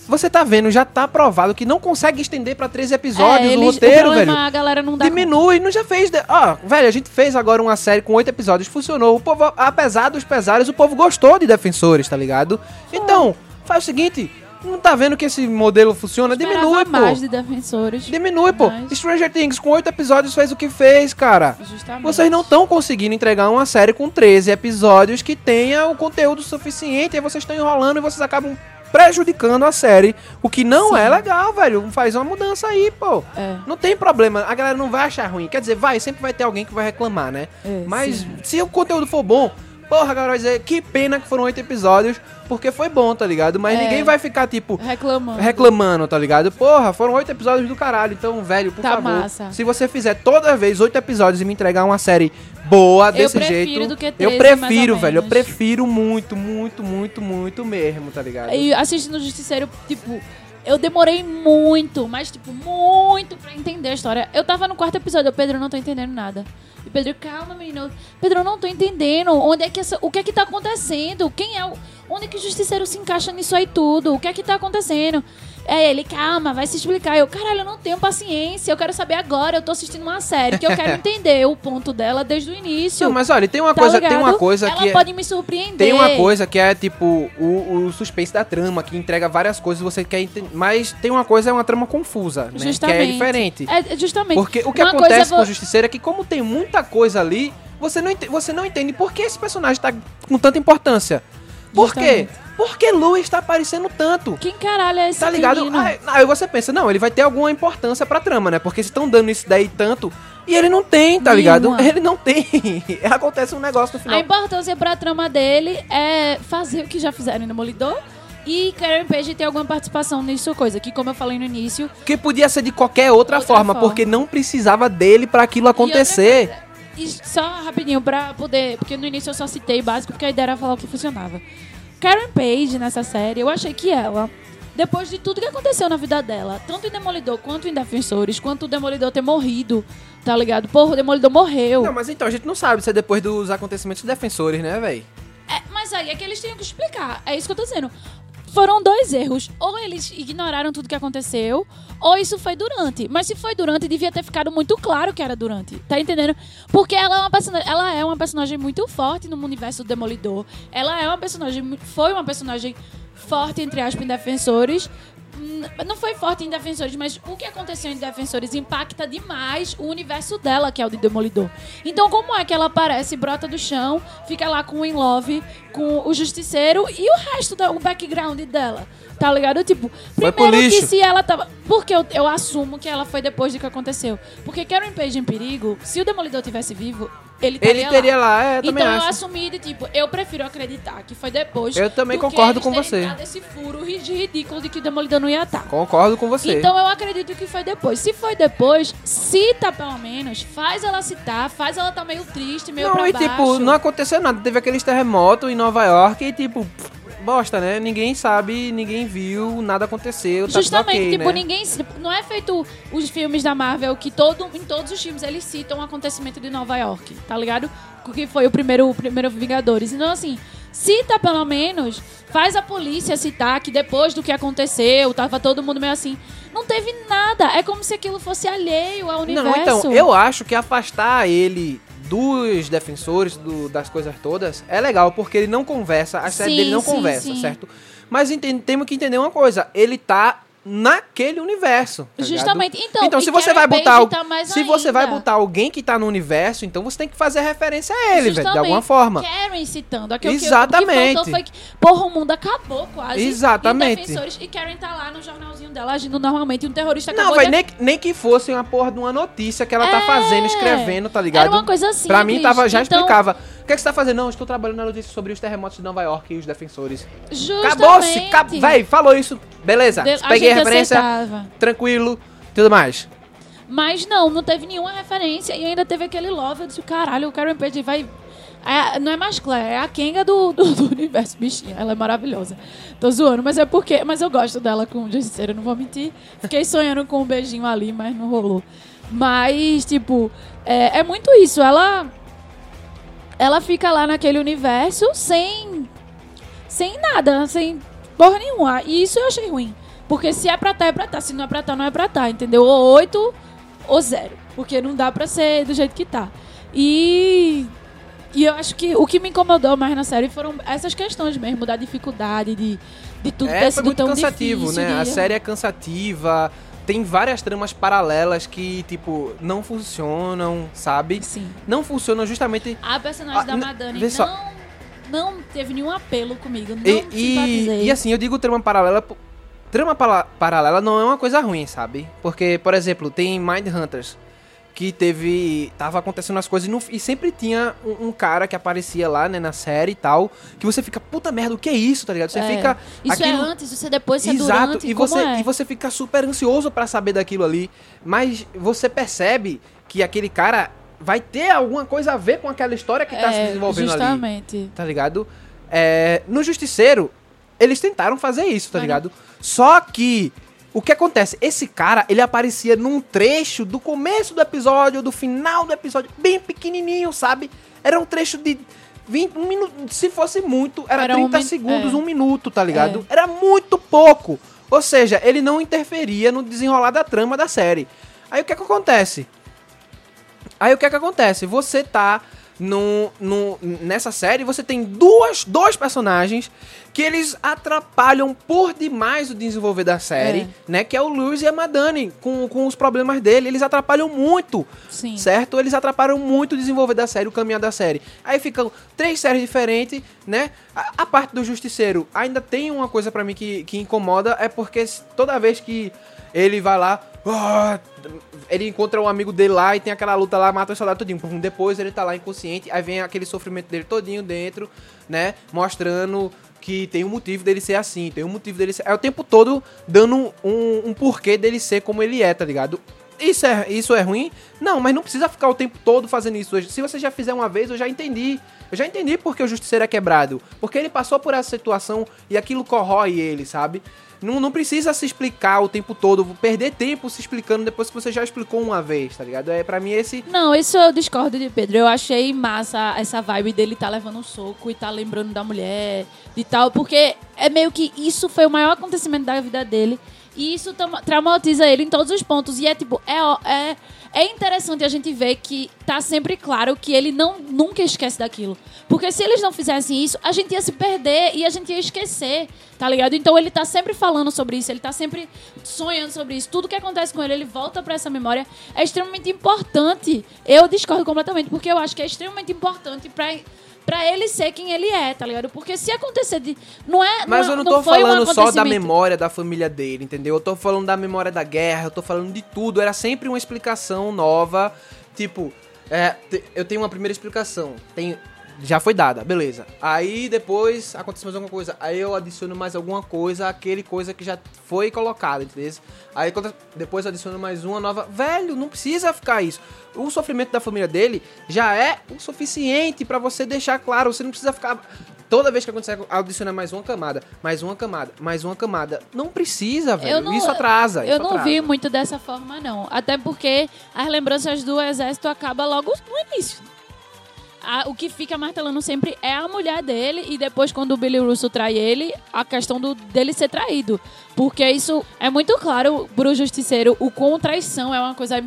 Você tá vendo, já tá provado que não consegue estender pra 13 episódios é, o eles- roteiro, o problema, velho. A galera não dá Diminui, não já fez. de- Ó, velho, a gente fez agora uma série com oito episódios, funcionou. O povo, apesar dos pesares, o povo gostou de Defensores, tá ligado? Então, faz o seguinte: não tá vendo que esse modelo funciona? Esperava Diminui, pô. mais de defensores. Diminui, pô. Mas- Stranger Things com oito episódios fez o que fez, cara. Justamente. Vocês não estão conseguindo entregar uma série com 13 episódios que tenha o conteúdo suficiente, aí vocês estão enrolando e vocês acabam prejudicando a série, o que não Sim. é legal, velho. Faz uma mudança aí, pô. É, Não tem problema, a galera não vai achar ruim. Quer dizer, vai, sempre vai ter alguém que vai reclamar, né? é, Mas sim. se o conteúdo for bom, porra, vai dizer que pena que foram oito episódios, porque foi bom, tá ligado? Mas É. ninguém vai ficar, tipo, Reclamando. reclamando, tá ligado? Porra, foram oito episódios do caralho. Então, velho, por Tá favor. massa. Se você fizer toda vez oito episódios e me entregar uma série boa desse prefiro jeito. do que eu 13, prefiro, mais ou velho. Eu prefiro muito, muito, muito, muito mesmo, tá ligado? E assistindo o Justiceiro, tipo, eu demorei muito, mas, tipo, muito pra entender a história. Eu tava no quarto episódio, eu, Pedro, não tô entendendo nada. E Pedro, calma, menino. Pedro, não tô entendendo. Onde é que essa, o que é que tá acontecendo? Quem é o. Onde é que o Justiceiro se encaixa nisso aí tudo? O que é que tá acontecendo? É ele, calma, vai se explicar. Eu, caralho, eu não tenho paciência, eu quero saber agora. Eu tô assistindo uma série que eu quero *laughs* entender o ponto dela desde o início. Não, mas olha, tem uma tá coisa, tem ligado? uma coisa Ela que é- pode me surpreender. Tem uma coisa que é tipo o, o suspense da trama, que entrega várias coisas, você quer entender. Mas tem uma coisa, é uma trama confusa, né? Justamente. Que é diferente. É, justamente. Porque o que Uma acontece é com o vo- Justiceiro é que, como tem muita coisa ali, você não, ente- você não entende por que esse personagem tá com tanta importância. Por quê? Justamente. Porque Luiz tá aparecendo tanto. Quem caralho é esse Tá ligado? menino? Aí, aí você pensa, não, ele vai ter alguma importância pra trama, né? Porque se estão dando isso daí tanto. E ele não tem, tá ligado? Nenhuma. *laughs* Ele não tem. *laughs* Acontece um negócio no A final. importância pra trama dele é fazer o que já fizeram em Demolidor. E Karen Page ter alguma participação nisso, coisa que, como eu falei no início, Que podia ser de qualquer outra, Outra forma, forma. porque não precisava dele pra aquilo acontecer. E só rapidinho pra poder. Porque no início eu só citei básico porque a ideia era falar o que funcionava. Karen Page nessa série, eu achei que ela, depois de tudo que aconteceu na vida dela, tanto em Demolidor quanto em Defensores, quanto o Demolidor ter morrido, tá ligado? Porra, o Demolidor morreu. Não, mas então, a gente não sabe se é depois dos acontecimentos defensores, né, velho? É, mas aí é que eles tinham que explicar. É isso que eu tô dizendo. Foram dois erros. Ou eles ignoraram tudo que aconteceu, ou isso foi durante. Mas se foi durante, devia ter ficado muito claro que era durante. Tá entendendo? Porque ela é uma personagem, ela é uma personagem muito forte no universo do Demolidor. Ela é uma personagem, foi uma personagem forte entre aspas em Defensores. Não foi forte em Defensores, mas o que aconteceu em Defensores impacta demais o universo dela, que é o de Demolidor. Então, como é que ela aparece, brota do chão, fica lá com o In Love, com o Justiceiro e o resto do background dela? Tá ligado? Tipo, Foi primeiro que se ela tava. Porque eu, eu assumo que ela foi depois do que aconteceu. Porque Karen Page em perigo, se o Demolidor tivesse vivo, ele teria Ele teria lá, é, eu então eu acho. assumi de tipo, eu prefiro acreditar que foi depois. Eu também concordo com você. esse furo ri- ridículo de que o Demolidor não ia estar. Concordo com você. Então eu acredito que foi depois. Se foi depois, cita pelo menos, faz ela citar, faz ela tá meio triste, meio não, pra e baixo. tipo, não aconteceu nada. Teve aqueles terremotos em Nova York e, tipo, bosta, né? Ninguém sabe, ninguém viu, nada aconteceu, tá Justamente, tudo ok, tipo, né? ninguém. Não é feito os filmes da Marvel que todo, em todos os filmes eles citam o acontecimento de Nova York, tá ligado? Que foi o primeiro, o primeiro Vingadores. Então, assim, cita pelo menos, faz a polícia citar que depois do que aconteceu, tava todo mundo meio assim. Não teve nada. É como se aquilo fosse alheio ao universo. Não, então, eu acho que afastar ele dos defensores, do- das coisas todas, é legal, porque ele não conversa, a série Sim, dele não sim, conversa, sim. certo? Mas enten- temos que entender uma coisa, ele tá naquele universo. tá ligado? Justamente. Então, Então, e se você vai botar. tá se você vai ainda. botar alguém que tá no universo, então você tem que fazer referência a ele, velho, de alguma forma. Karen citando. Aquilo Exatamente. Que, o que foi que, porra, o mundo acabou quase. Exatamente. E, defensores, e Karen tá lá no jornalzinho dela agindo normalmente. Um terrorista Não, vai de... nem, nem que fosse uma porra de uma notícia que ela tá É. fazendo, escrevendo, tá ligado? Era uma coisa simples. Pra mim tava, já Então, explicava. O que, é que você tá fazendo? Não, estou trabalhando na notícia sobre os terremotos de Nova York e os defensores. Justamente. Acabou-se! Acab... Véi, falou isso. Beleza. De- a Peguei a referência. aceitava. Tranquilo. Tudo mais. Mas não, não teve nenhuma referência. E ainda teve aquele love. Eu disse, caralho, o Karen Page vai... É, não é mais Claire, é a Kenga do, do, do universo bichinha. Ela é maravilhosa. Tô zoando, mas é porque. Mas eu gosto dela com o Justiceiro, não vou mentir. Fiquei sonhando com um beijinho ali, mas não rolou. Mas, tipo, é, é muito isso. Ela. Ela fica lá naquele universo sem. Sem nada, sem porra nenhuma. E isso eu achei ruim. Porque se é pra tá, é pra tá. Se não é pra tá, não é pra tá, entendeu? Ou 8 ou zero. Porque não dá pra ser do jeito que tá. E. E eu acho que o que me incomodou mais na série foram essas questões mesmo, da dificuldade, de, de tudo ter É, foi sido muito tão cansativo, difícil. né? de- A série é cansativa, tem várias tramas paralelas que, tipo, não funcionam, sabe? Sim. Não funcionam justamente. A personagem Ah, da n- Madani vê só. não, não teve nenhum apelo comigo. Não E, simpatizei. e, e assim, eu digo trama paralela. Trama paralela não é uma coisa ruim, sabe? Porque, por exemplo, tem Mind Hunters. Que teve. Tava acontecendo as coisas e, e sempre tinha um, um cara que aparecia lá, né, na série e tal. Que você fica, puta merda, o que é isso, tá ligado? Você É. fica. Isso aquilo- é antes, isso é depois, isso é Exato, durante. e como você, é? e você fica super ansioso pra saber daquilo ali. Mas você percebe que aquele cara vai ter alguma coisa a ver com aquela história que tá se É, desenvolvendo ali. justamente. Tá ligado? É, no Justiceiro, eles tentaram fazer isso, tá ligado? Só que. O que acontece? Esse cara, ele aparecia num trecho do começo do episódio, do final do episódio, bem pequenininho, sabe? Era um trecho de 20, um minuto, se fosse muito, era, Era um 30 min- segundos, é. um minuto, tá ligado? Era muito pouco. Ou seja, ele não interferia no desenrolar da trama da série. Aí o que é que acontece? Aí o que é que acontece? Você tá no, no, nessa série, você tem duas, dois personagens que eles atrapalham por demais o desenvolver da série, É. né? Que é o Lewis e a Madani, com, com os problemas dele. Eles atrapalham muito, Sim. certo? Eles atrapalham muito o desenvolver da série, o caminhar da série. Aí ficam três séries diferentes, né? A, a parte do Justiceiro ainda tem uma coisa pra mim que, que incomoda, é porque toda vez que ele vai lá, ah, ele encontra um amigo dele lá e tem aquela luta lá, mata o soldado todinho. Depois ele tá lá inconsciente, aí vem aquele sofrimento dele todinho dentro, né? Mostrando que tem um motivo dele ser assim, tem um motivo dele ser. É o tempo todo dando um, um porquê dele ser como ele é, tá ligado? Isso é, isso é ruim? Não, mas não precisa ficar o tempo todo fazendo isso. Se você já fizer uma vez, eu já entendi. Eu já entendi porque o Justiceiro é quebrado. Porque ele passou por essa situação e aquilo corrói ele, sabe? Não, não precisa se explicar o tempo todo, perder tempo se explicando depois que você já explicou uma vez, tá ligado? É para mim esse Não, isso eu discordo de Pedro. Eu achei massa essa vibe dele tá levando um soco e tá lembrando da mulher e tal, porque é meio que isso foi o maior acontecimento da vida dele. E isso traumatiza ele em todos os pontos. E é tipo, é, é, é interessante a gente ver que tá sempre claro que ele não nunca esquece daquilo. Porque se eles não fizessem isso, a gente ia se perder e a gente ia esquecer, tá ligado? Então ele tá sempre falando sobre isso, ele tá sempre sonhando sobre isso. Tudo que acontece com ele, ele volta pra essa memória. É extremamente importante. Eu discordo completamente, porque eu acho que é extremamente importante pra. Pra ele ser quem ele é, tá ligado? Porque se acontecer de. Não é. Mas não, eu não tô foi um falando só da memória da família dele, entendeu? Eu tô falando da memória da guerra, eu tô falando de tudo. Era sempre uma explicação nova. Tipo, é, eu tenho uma primeira explicação. Tem, já foi dada, beleza. Aí depois acontece mais alguma coisa. Aí eu adiciono mais alguma coisa àquele coisa que já foi colocada, entendeu? Aí depois adiciono mais uma nova. Velho, não precisa ficar isso. O sofrimento da família dele já é o suficiente pra você deixar claro. Você não precisa ficar. Toda vez que acontecer, adicionar mais uma camada, mais uma camada, mais uma camada. Não precisa, velho. Não- isso atrasa. Eu isso não atrasa. vi muito dessa forma, não. Até porque as lembranças do exército acabam logo no início. A- o que fica martelando sempre é a mulher dele e depois quando o Billy Russo trai ele, a questão do, dele ser traído. Porque isso é muito claro pro Justiceiro, o quão traição é uma coisa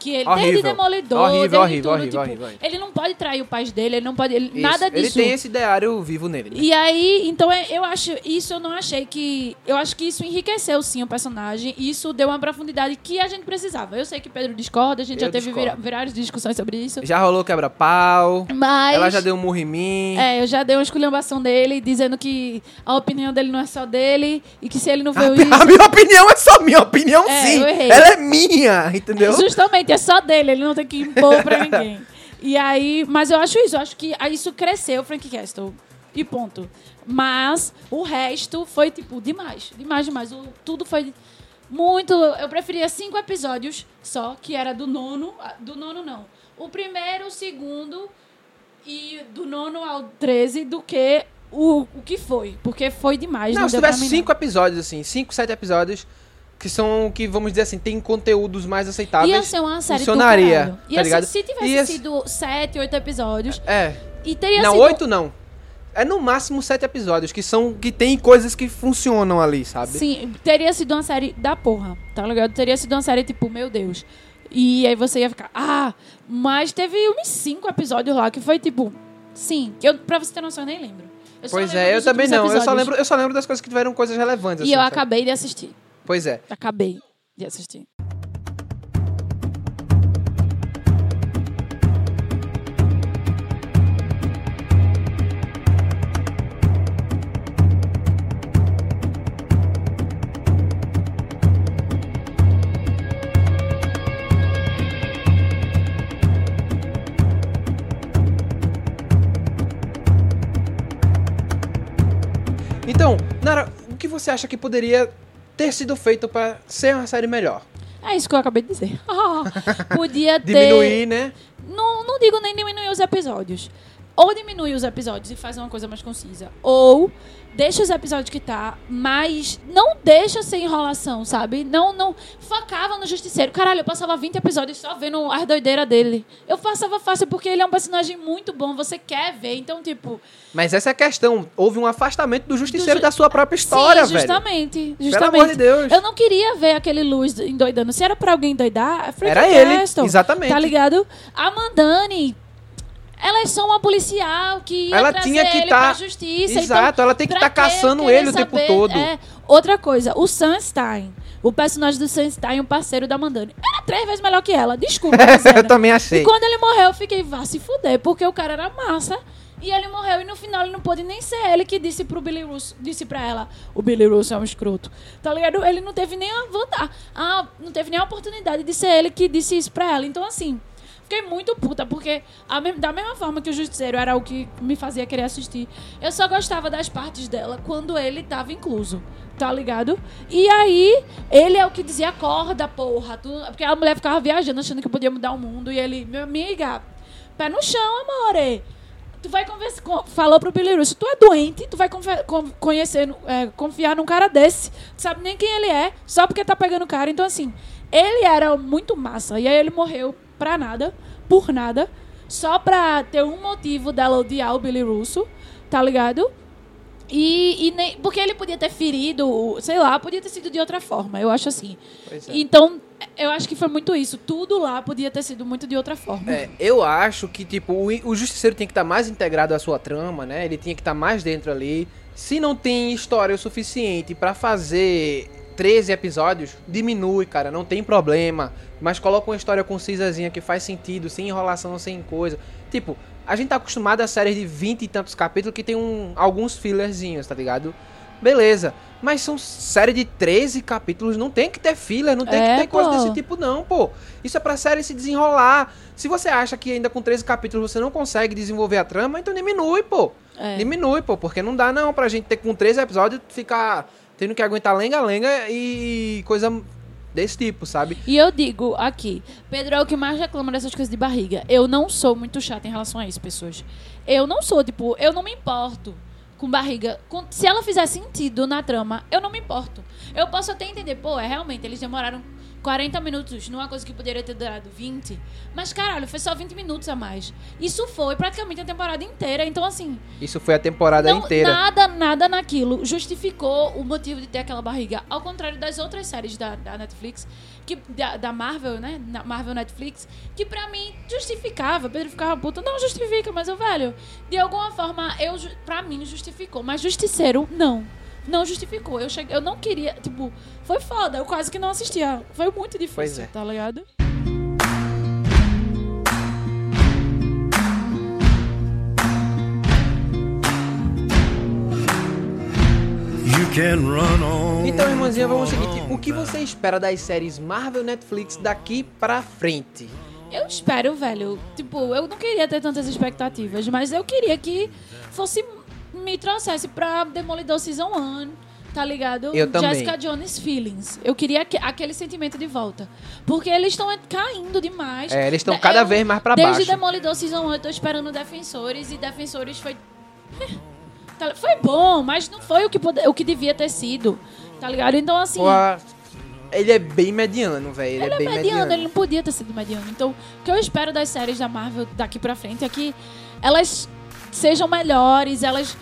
que ele, desde Horrível. Demolidor, Horrível, desde horrível, tudo, horrível, tipo, horrível, ele não pode trair o pai dele, ele não pode, ele- nada Ele disso. tem esse ideário vivo nele. né? E aí, então é- eu acho, isso eu não achei que. Eu acho que isso enriqueceu sim o personagem. E isso deu uma profundidade que a gente precisava. Eu sei que Pedro discorda, a gente Eu já teve várias discussões sobre isso. Já rolou quebra-pau. Mas. Ela já deu um murro em mim. É, eu já dei uma esculhambação dele, dizendo que a opinião dele não é só dele e que se ele não A, viu isso. a minha opinião é só minha opinião, É, sim. eu errei. Ela é minha, entendeu? Justamente, é só dele, ele não tem que impor pra ninguém. E aí, mas eu acho isso, eu acho que isso cresceu, Frank Castle. E ponto. Mas o resto foi, tipo, demais. Demais, demais. O, tudo foi muito. Eu preferia cinco episódios só, que era do nono. Do nono, não. O primeiro, o segundo e do nono ao 13 do que o, o que foi. Porque foi demais. Não, se deu pra tivesse cinco episódios, assim, cinco, sete episódios, que são, que vamos dizer assim, tem conteúdos mais aceitáveis. Ia ser uma série funcionaria, do tá Ia ser- ligado? se tivesse Ia- sido sete, oito episódios, É. e teria não, sido... oito não. É no máximo sete episódios, que são. que tem coisas que funcionam ali, sabe? Sim, teria sido uma série da porra, tá ligado? Teria sido uma série tipo, meu Deus. E aí você ia ficar, ah, mas teve uns cinco episódios lá que foi tipo, sim, que eu, pra você ter noção, eu nem lembro. Eu Pois é, eu também não. Eu só, lembro, eu só lembro das coisas que tiveram coisas relevantes. E assim, eu sabe? acabei de assistir. Pois é. Acabei de assistir. Então, Nara, o que você acha que poderia ter sido feito pra ser uma série melhor? É isso que eu acabei de dizer. *laughs* Podia ter. Diminuir, né? Não, não digo nem diminuir os episódios. Ou diminui os episódios e faz uma coisa mais concisa. Ou deixa os episódios que tá, mas não deixa sem enrolação, sabe? Não, não. Focava no Justiceiro. Caralho, eu passava 20 episódios só vendo as doideiras dele. Eu passava fácil porque ele é um personagem muito bom, você quer ver. Então, tipo. Mas essa é a questão. Houve um afastamento do justiceiro ju- da sua própria história, Sim, velho. justamente. Pelo justamente. amor de Deus. Eu não queria ver aquele luz endoidando. Se era pra alguém endoidar, é Era ele, exatamente. Tá ligado? A Mandani, ela é só uma policial que Ela tinha que ele tá- justiça. Exato, então, ela tem que pra tá caçando ele o tempo saber? todo. É. Outra coisa, o Sunstein. O personagem do Sunstein, o parceiro da Mandani. Era três vezes melhor que ela. Desculpa, *laughs* eu Luciana. também achei. E quando ele morreu, eu fiquei, vá se fuder, porque o cara era massa. E ele morreu, e no final ele não pôde nem ser ele que disse pro Billy Russo, disse pra ela, o Billy Russo é um escroto. Tá ligado? Ele não teve nem a vantagem, ah, não teve nem a oportunidade de ser ele que disse isso pra ela. Então, assim, fiquei muito puta, porque me- da mesma forma que o Justiceiro era o que me fazia querer assistir, eu só gostava das partes dela quando ele tava incluso. Tá ligado? E aí, ele é o que dizia, acorda, porra. Tu... Porque a mulher ficava viajando, achando que podia mudar o mundo. E ele, minha amiga, pé no chão, amore. Tu vai conversar. Falou pro Billy Russo, tu é doente, tu vai conhecer, é, confiar num cara desse. Tu sabe nem quem ele é, só porque tá pegando o cara. Então, assim, ele era muito massa. E aí ele morreu pra nada, por nada, só pra ter um motivo dela odiar o Billy Russo, tá ligado? E, e nem, porque ele podia ter ferido, sei lá, podia ter sido de outra forma, eu acho assim. É. Então, eu acho que foi muito isso. Tudo lá podia ter sido muito de outra forma. É, eu acho que, tipo, o, o Justiceiro tem que estar mais integrado à sua trama, né? Ele tinha que estar mais dentro ali. Se não tem história o suficiente pra fazer 13 episódios, diminui, cara, não tem problema. Mas coloca uma história concisazinha que faz sentido, sem enrolação, sem coisa. Tipo, a gente tá acostumado a séries de 20 e tantos capítulos que tem um, alguns fillerzinhos, tá ligado? Beleza. Mas são série de 13 capítulos, não tem que ter filler, não tem É, que ter coisa pô. desse tipo, não, pô. Isso é pra série se desenrolar. Se você acha que ainda com 13 capítulos você não consegue desenvolver a trama, então diminui, pô. É. Diminui, pô, porque não dá não pra gente ter com 13 episódios ficar tendo que aguentar lenga-lenga e coisa desse tipo, sabe? E eu digo aqui, Pedro é o que mais reclama dessas coisas de barriga. Eu não sou muito chata em relação a isso, pessoas. Eu não sou, tipo, eu não me importo com barriga. Com- se ela fizer sentido na trama, eu não me importo. Eu posso até entender, pô, é realmente, eles demoraram 40 minutos numa coisa que poderia ter durado 20. Mas, caralho, foi só 20 minutos a mais. Isso foi praticamente a temporada inteira. Então, assim, Isso foi a temporada não, inteira. Nada, nada naquilo justificou o motivo de ter aquela barriga. Ao contrário das outras séries da, da Netflix, que, da, da Marvel, né? Na Marvel Netflix, que pra mim justificava. Pedro ficava puto, não justifica, mas eu, velho, de alguma forma, eu, pra mim justificou. Mas Justiceiro, não. Não justificou. Eu, cheguei, eu não queria, tipo, foi foda. Eu quase que não assistia. Foi muito difícil, Pois é. tá ligado? Então, irmãzinha, vamos ao seguinte. O que você espera das séries Marvel Netflix daqui pra frente? Eu espero, velho. Tipo, eu não queria ter tantas expectativas, mas eu queria que fosse me trouxesse pra Demolidor Season 1, tá ligado? Eu também. Jessica Jones feelings. Eu queria aque- aquele sentimento de volta. Porque eles estão caindo demais. É, eles estão Eu- cada vez mais pra Desde baixo. Demolidor Season 1 eu tô esperando Defensores e Defensores foi... Tá- Foi bom, mas não foi o que, pode... o que devia ter sido, tá ligado? Então assim... Ele é bem mediano, velho. Ele, Ele é é bem mediano, mediano. ele não podia ter sido mediano. Então, o que eu espero das séries da Marvel daqui pra frente é que elas sejam melhores, elas,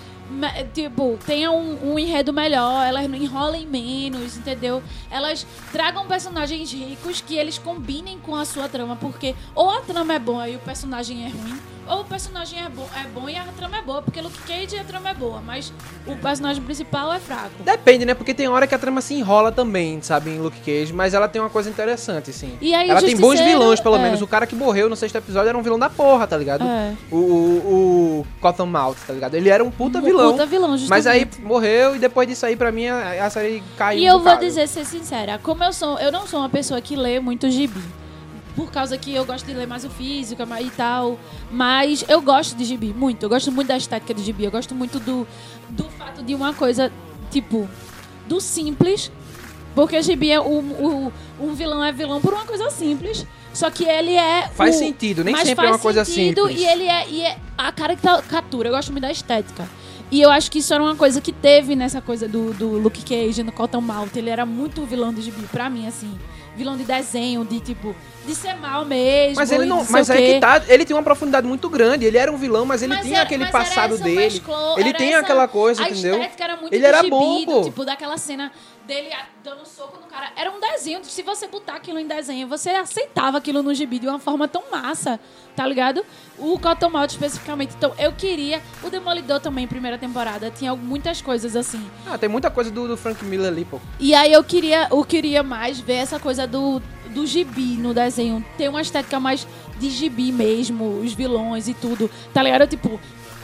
tipo, tenham um, um enredo melhor, elas enrolem menos, entendeu? Elas tragam personagens ricos que eles combinem com a sua trama, porque ou a trama é boa e o personagem é ruim, ou o personagem é, bo é bom e a trama é boa, porque Luke Cage a trama é boa, mas o personagem principal é fraco. Depende, né? Porque tem hora que a trama se enrola também, sabe, em Luke Cage, mas ela tem uma coisa interessante, assim. E aí, ela tem bons vilões, pelo é. menos. O cara que morreu no sexto episódio era um vilão da porra, tá ligado? É. O, o, o Cottonmouth, tá ligado? Ele era um puta Um vilão. puta vilão, mas aí justamente. morreu e depois disso aí, pra mim, a, a série caiu. E eu vou dizer, ser sincera, como eu sou, eu não sou uma pessoa que lê muito gibi. Por causa que eu gosto de ler mais o físico e tal. Mas eu gosto de gibi, muito. Eu gosto muito da estética de gibi. Eu gosto muito do, do fato de uma coisa, tipo, do simples. Porque gibi é um, um, um vilão é vilão por uma coisa simples. Só que ele é. Faz o- sentido, nem sempre é uma coisa sentido simples. E ele é, e é a caricatura. Eu gosto muito da estética. E eu acho que isso era uma coisa que teve nessa coisa do, do Luke Cage, no Cottonmouth. Ele era muito vilão de gibi, pra mim, assim. Vilão de desenho, de tipo, de ser mal mesmo. Mas ele não. Mas é que tá. Ele tem uma profundidade muito grande. Ele era um vilão, mas ele Mas tinha era- aquele passado essa dele. mesclou, ele tem essa- aquela coisa, a entendeu? era muito Ele do era bom, pô. tipo, daquela cena dele dando soco no cara. Era um desenho. Se você botar aquilo em desenho, você aceitava aquilo no gibi de uma forma tão massa, tá ligado? O Cottonmouth especificamente. Então, eu queria... O Demolidor também, primeira temporada, tinha muitas coisas assim. Ah, tem muita coisa do, do Frank Miller ali, pô. E aí eu queria, eu queria mais ver essa coisa do, do gibi no desenho. Ter uma estética mais de gibi mesmo, os vilões e tudo. Tá ligado? Tipo,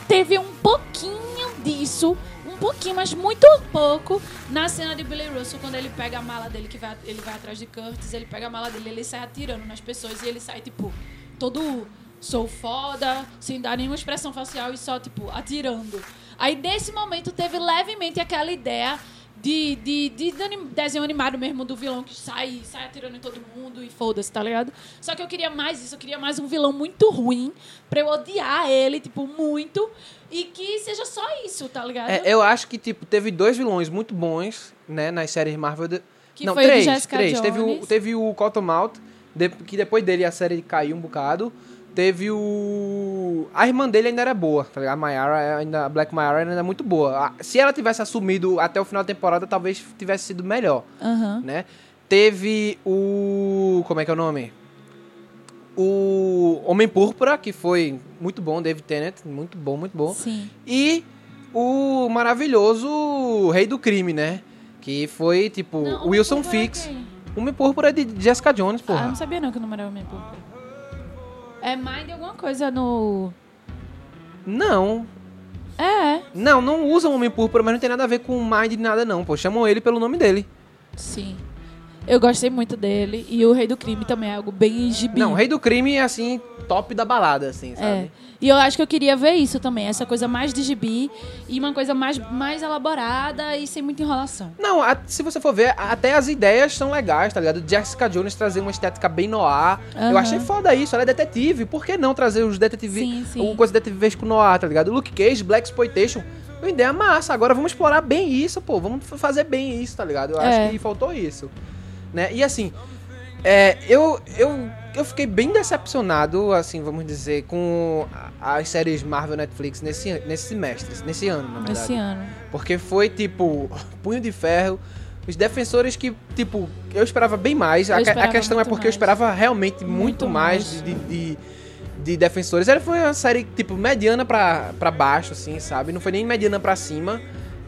teve um pouquinho disso. Um pouquinho, mas muito pouco, na cena de Billy Russell, quando ele pega a mala dele, que vai, ele vai atrás de Curtis, ele pega a mala dele, ele sai atirando nas pessoas e ele sai, tipo, todo sou foda, sem dar nenhuma expressão facial e só, tipo, atirando. Aí, nesse momento, teve levemente aquela ideia de, de, de, desenho animado mesmo do vilão que sai, sai atirando em todo mundo e foda-se, tá ligado? Só que eu queria mais isso, eu queria mais um vilão muito ruim pra eu odiar ele, tipo, muito. E que seja só isso, tá ligado? É, eu acho que, tipo, teve dois vilões muito bons, né, nas séries Marvel. de- Que Não, foi três, Jessica três. Teve o, Jones. teve o Cottonmouth, de- que depois dele a série caiu um bocado. Teve o... A irmã dele ainda era boa, tá ligado? A Mayara, ainda, a Black Mayara ainda era muito boa. Se ela tivesse assumido até o final da temporada, talvez tivesse sido melhor, Aham. né? Teve o... Como é que é o nome? O Homem Púrpura, que foi muito bom, David Tennant, muito bom, muito bom. Sim. E o maravilhoso Rei do Crime, né? Que foi, tipo, Não, Wilson Púrpura é Fix. quem? Homem Púrpura é de Jessica Jones, Ah, eu porra. não sabia não que o número era o mesmo. É Mind alguma coisa no... não, É, não, não usam Homem Púrpura, mas não tem nada a ver com Mind nada não, pô. Chamam ele pelo nome dele. sim. Eu gostei muito dele. E o Rei do Crime também é algo bem gibi. Não, Rei do Crime é, assim, top da balada, assim, É. E eu acho que eu queria ver isso também. Essa coisa mais de gibi. E uma coisa mais, mais elaborada e sem muita enrolação. Não, a- se você for ver, até as ideias são legais, tá ligado? Jessica Jones trazer uma estética bem noir. Eu Aham. achei foda isso, ela é detetive. Por que não trazer os detetives, Sim, sim. alguma coisa detetivesco noir, tá ligado? Luke Cage, Black Exploitation, uma ideia massa. Agora vamos explorar bem isso, pô. Vamos fazer bem isso, tá ligado? Eu É. acho que faltou isso. Né? E assim, é, eu, eu, eu fiquei bem decepcionado, assim, vamos dizer, com as séries Marvel Netflix nesse, nesse semestre, nesse ano, na verdade. Esse ano. Porque foi, tipo, *laughs* punho de ferro. Os defensores que, tipo, eu esperava bem mais. A, Eu a questão é porque eu mais. esperava realmente muito, Muito mais, mais. de, de, de defensores. Ela foi uma série, tipo, mediana pra, pra baixo, assim, sabe? Não foi nem mediana pra cima,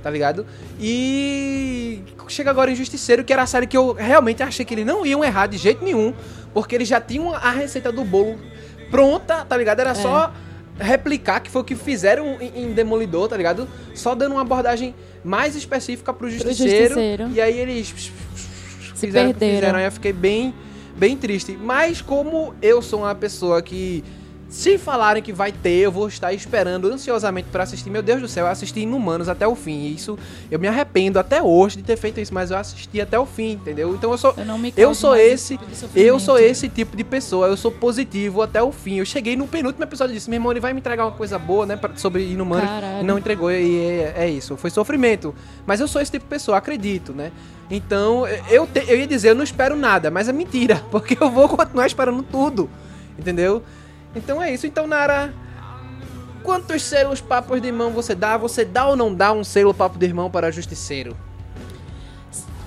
tá ligado? E chega agora em Justiceiro, que era a série que eu realmente achei que eles não iam errar de jeito nenhum. Porque eles já tinham a receita do bolo pronta, tá ligado? Era só replicar, que foi o que fizeram em, em Demolidor, tá ligado? Só dando uma abordagem mais específica pro Justiceiro. Justiceiro. E aí eles Se fizeram o que perderam. fizeram. Aí eu fiquei bem, bem triste. Mas como eu sou uma pessoa que Se falarem que vai ter, eu vou estar esperando ansiosamente pra assistir. Meu Deus do céu, eu assisti Inumanos até o fim. Isso, eu me arrependo até hoje de ter feito isso, mas eu assisti até o fim, entendeu? Então eu sou Eu não me eu sou esse, tipo eu sou esse tipo de pessoa. Eu sou positivo até o fim. Eu cheguei no penúltimo episódio e disse: "Meu irmão, ele vai me entregar uma coisa boa, né, pra- sobre Inumanos". Caralho. Não entregou e é, é isso. Foi sofrimento. Mas eu sou esse tipo de pessoa, acredito, né? Então, eu, te- eu ia dizer, eu não espero nada, mas é mentira, *laughs* porque eu vou continuar esperando tudo, entendeu? Então é isso. Então, Nara, quantos selos papos de irmão você dá? Você dá ou não dá um selo papo de irmão para justiceiro?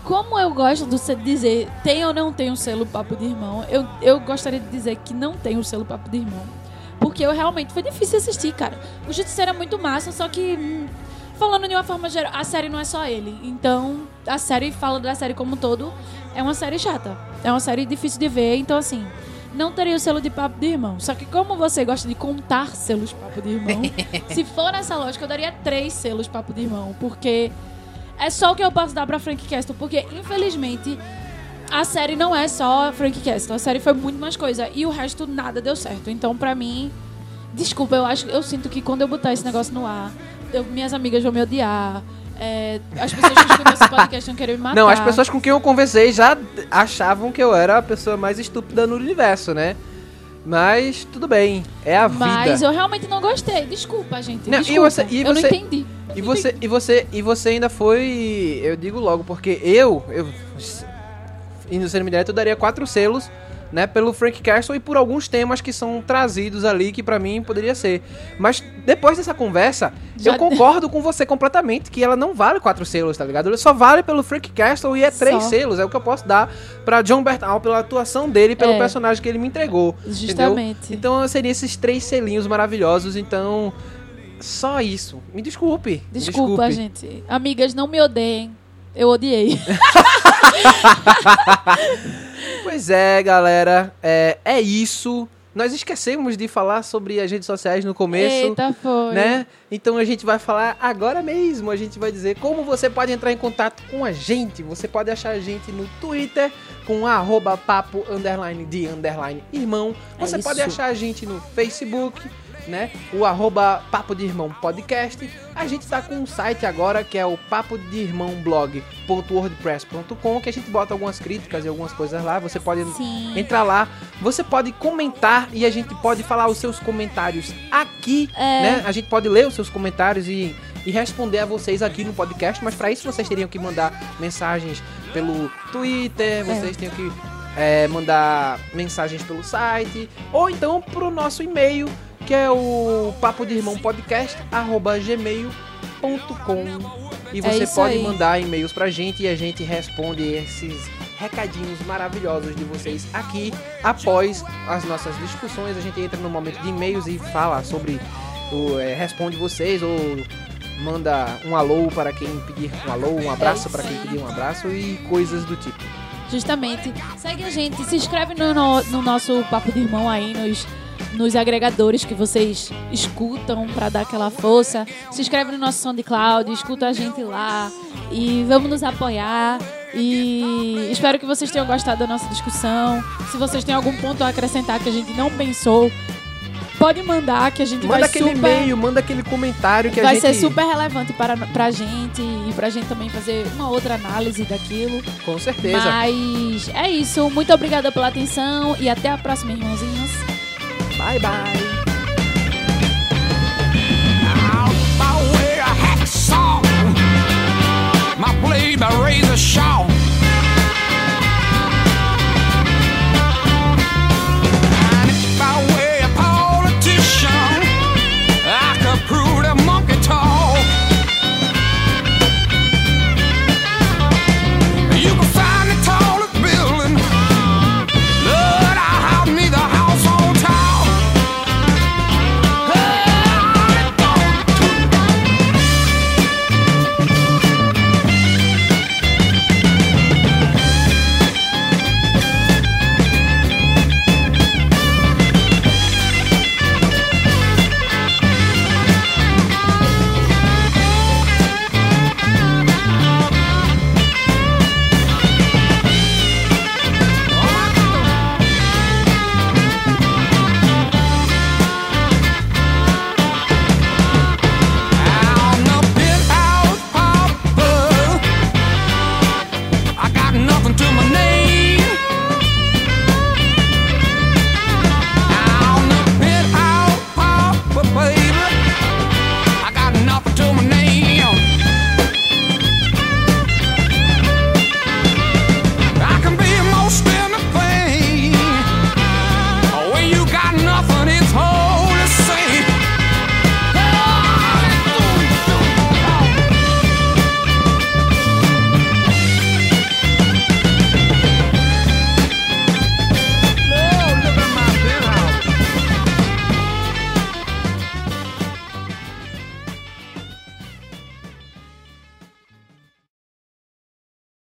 Como eu gosto de dizer tem ou não tem um selo papo de irmão, eu, eu gostaria de dizer que não tem o selo papo de irmão. Porque eu realmente foi difícil assistir, cara. O Justiceiro é muito massa, só que. hum, falando de uma forma geral, a série não é só ele. Então, a série fala da série como um todo. É uma série chata. É uma série difícil de ver. Então, assim, não teria o selo de papo de irmão. Só que como você gosta de contar selos papo de irmão, *laughs* se for nessa lógica, eu daria três selos papo de irmão. Porque é só o que eu posso dar pra Frank Castle. Porque, infelizmente, a série não é só Frank Castle. A série foi muito mais coisa. E o resto nada deu certo. Então, pra mim, desculpa, eu acho eu sinto que quando eu botar esse negócio no ar, eu- minhas amigas vão me odiar. É, as pessoas que escutam esse podcast vão querer me matar. Não, as pessoas com quem eu conversei já achavam que eu era a pessoa mais estúpida no universo, né? Mas tudo bem, é a Mas vida. eu realmente não gostei. Desculpa, gente. Não, e desculpa. você- e eu você- não entendi. E você, e você, e você ainda foi, eu digo logo, porque eu, eu indo ser direto, eu daria quatro selos, né, pelo Frank Castle e por alguns temas que são trazidos ali que pra mim poderia ser. Mas depois dessa conversa, Já- eu concordo com você completamente que ela não vale quatro selos, tá ligado? Ela só vale pelo Frank Castle e é três Só. selos, é o que eu posso dar pra John Bertal pela atuação dele, e pelo É. personagem que ele me entregou. Justamente. Entendeu? Então seriam esses três selinhos maravilhosos, então só isso. Me desculpe. me Desculpa, desculpe. gente. Amigas, não me odeiem. Eu odiei. *laughs* Pois é, galera. É, é isso. Nós esquecemos de falar sobre as redes sociais no começo. Eita, foi. Né? Então a gente vai falar agora mesmo. A gente vai dizer como você pode entrar em contato com a gente. Você pode achar a gente no Twitter com arroba papo underline de underline irmão. É Você pode isso. achar a gente no Facebook, né? O arroba papo de irmão podcast. A gente tá com um site agora que é o papo de irmão blog.wordpress.com que a gente bota algumas críticas e algumas coisas lá. Você pode Sim. entrar lá. Você pode comentar e a gente pode falar os seus comentários aqui, É. né? A gente pode ler os seus comentários e, e responder a vocês aqui no podcast, mas para isso vocês teriam que mandar mensagens pelo Twitter, vocês teriam que é, mandar mensagens pelo site, ou então pro nosso e-mail, que é o papo de irmão podcast, arroba gmail.com. E É você isso pode aí. mandar e-mails pra gente e a gente responde esses recadinhos maravilhosos de vocês aqui após as nossas discussões. A gente entra no momento de e-mails e fala sobre o é, responde vocês ou manda um alô para quem pedir um alô, um abraço isso para quem pedir um abraço e coisas do tipo. Justamente. Segue a gente, se inscreve no, no- no nosso Papo de Irmão aí, nos, nos agregadores que vocês escutam pra dar aquela força. Se inscreve no nosso SoundCloud, escuta a gente lá e vamos nos apoiar. E espero que vocês tenham gostado da nossa discussão. Se vocês têm algum ponto a acrescentar que a gente não pensou, pode mandar que a gente Manda vai aquele super... e-mail, manda aquele comentário que a vai gente ser super relevante para, pra gente e pra gente também fazer uma outra análise daquilo. com certeza. Mas é isso. Muito obrigada pela atenção e até a próxima, irmãozinhos. Bye bye. I'll I'll wear a hacksaw. My blade, my razor sharp.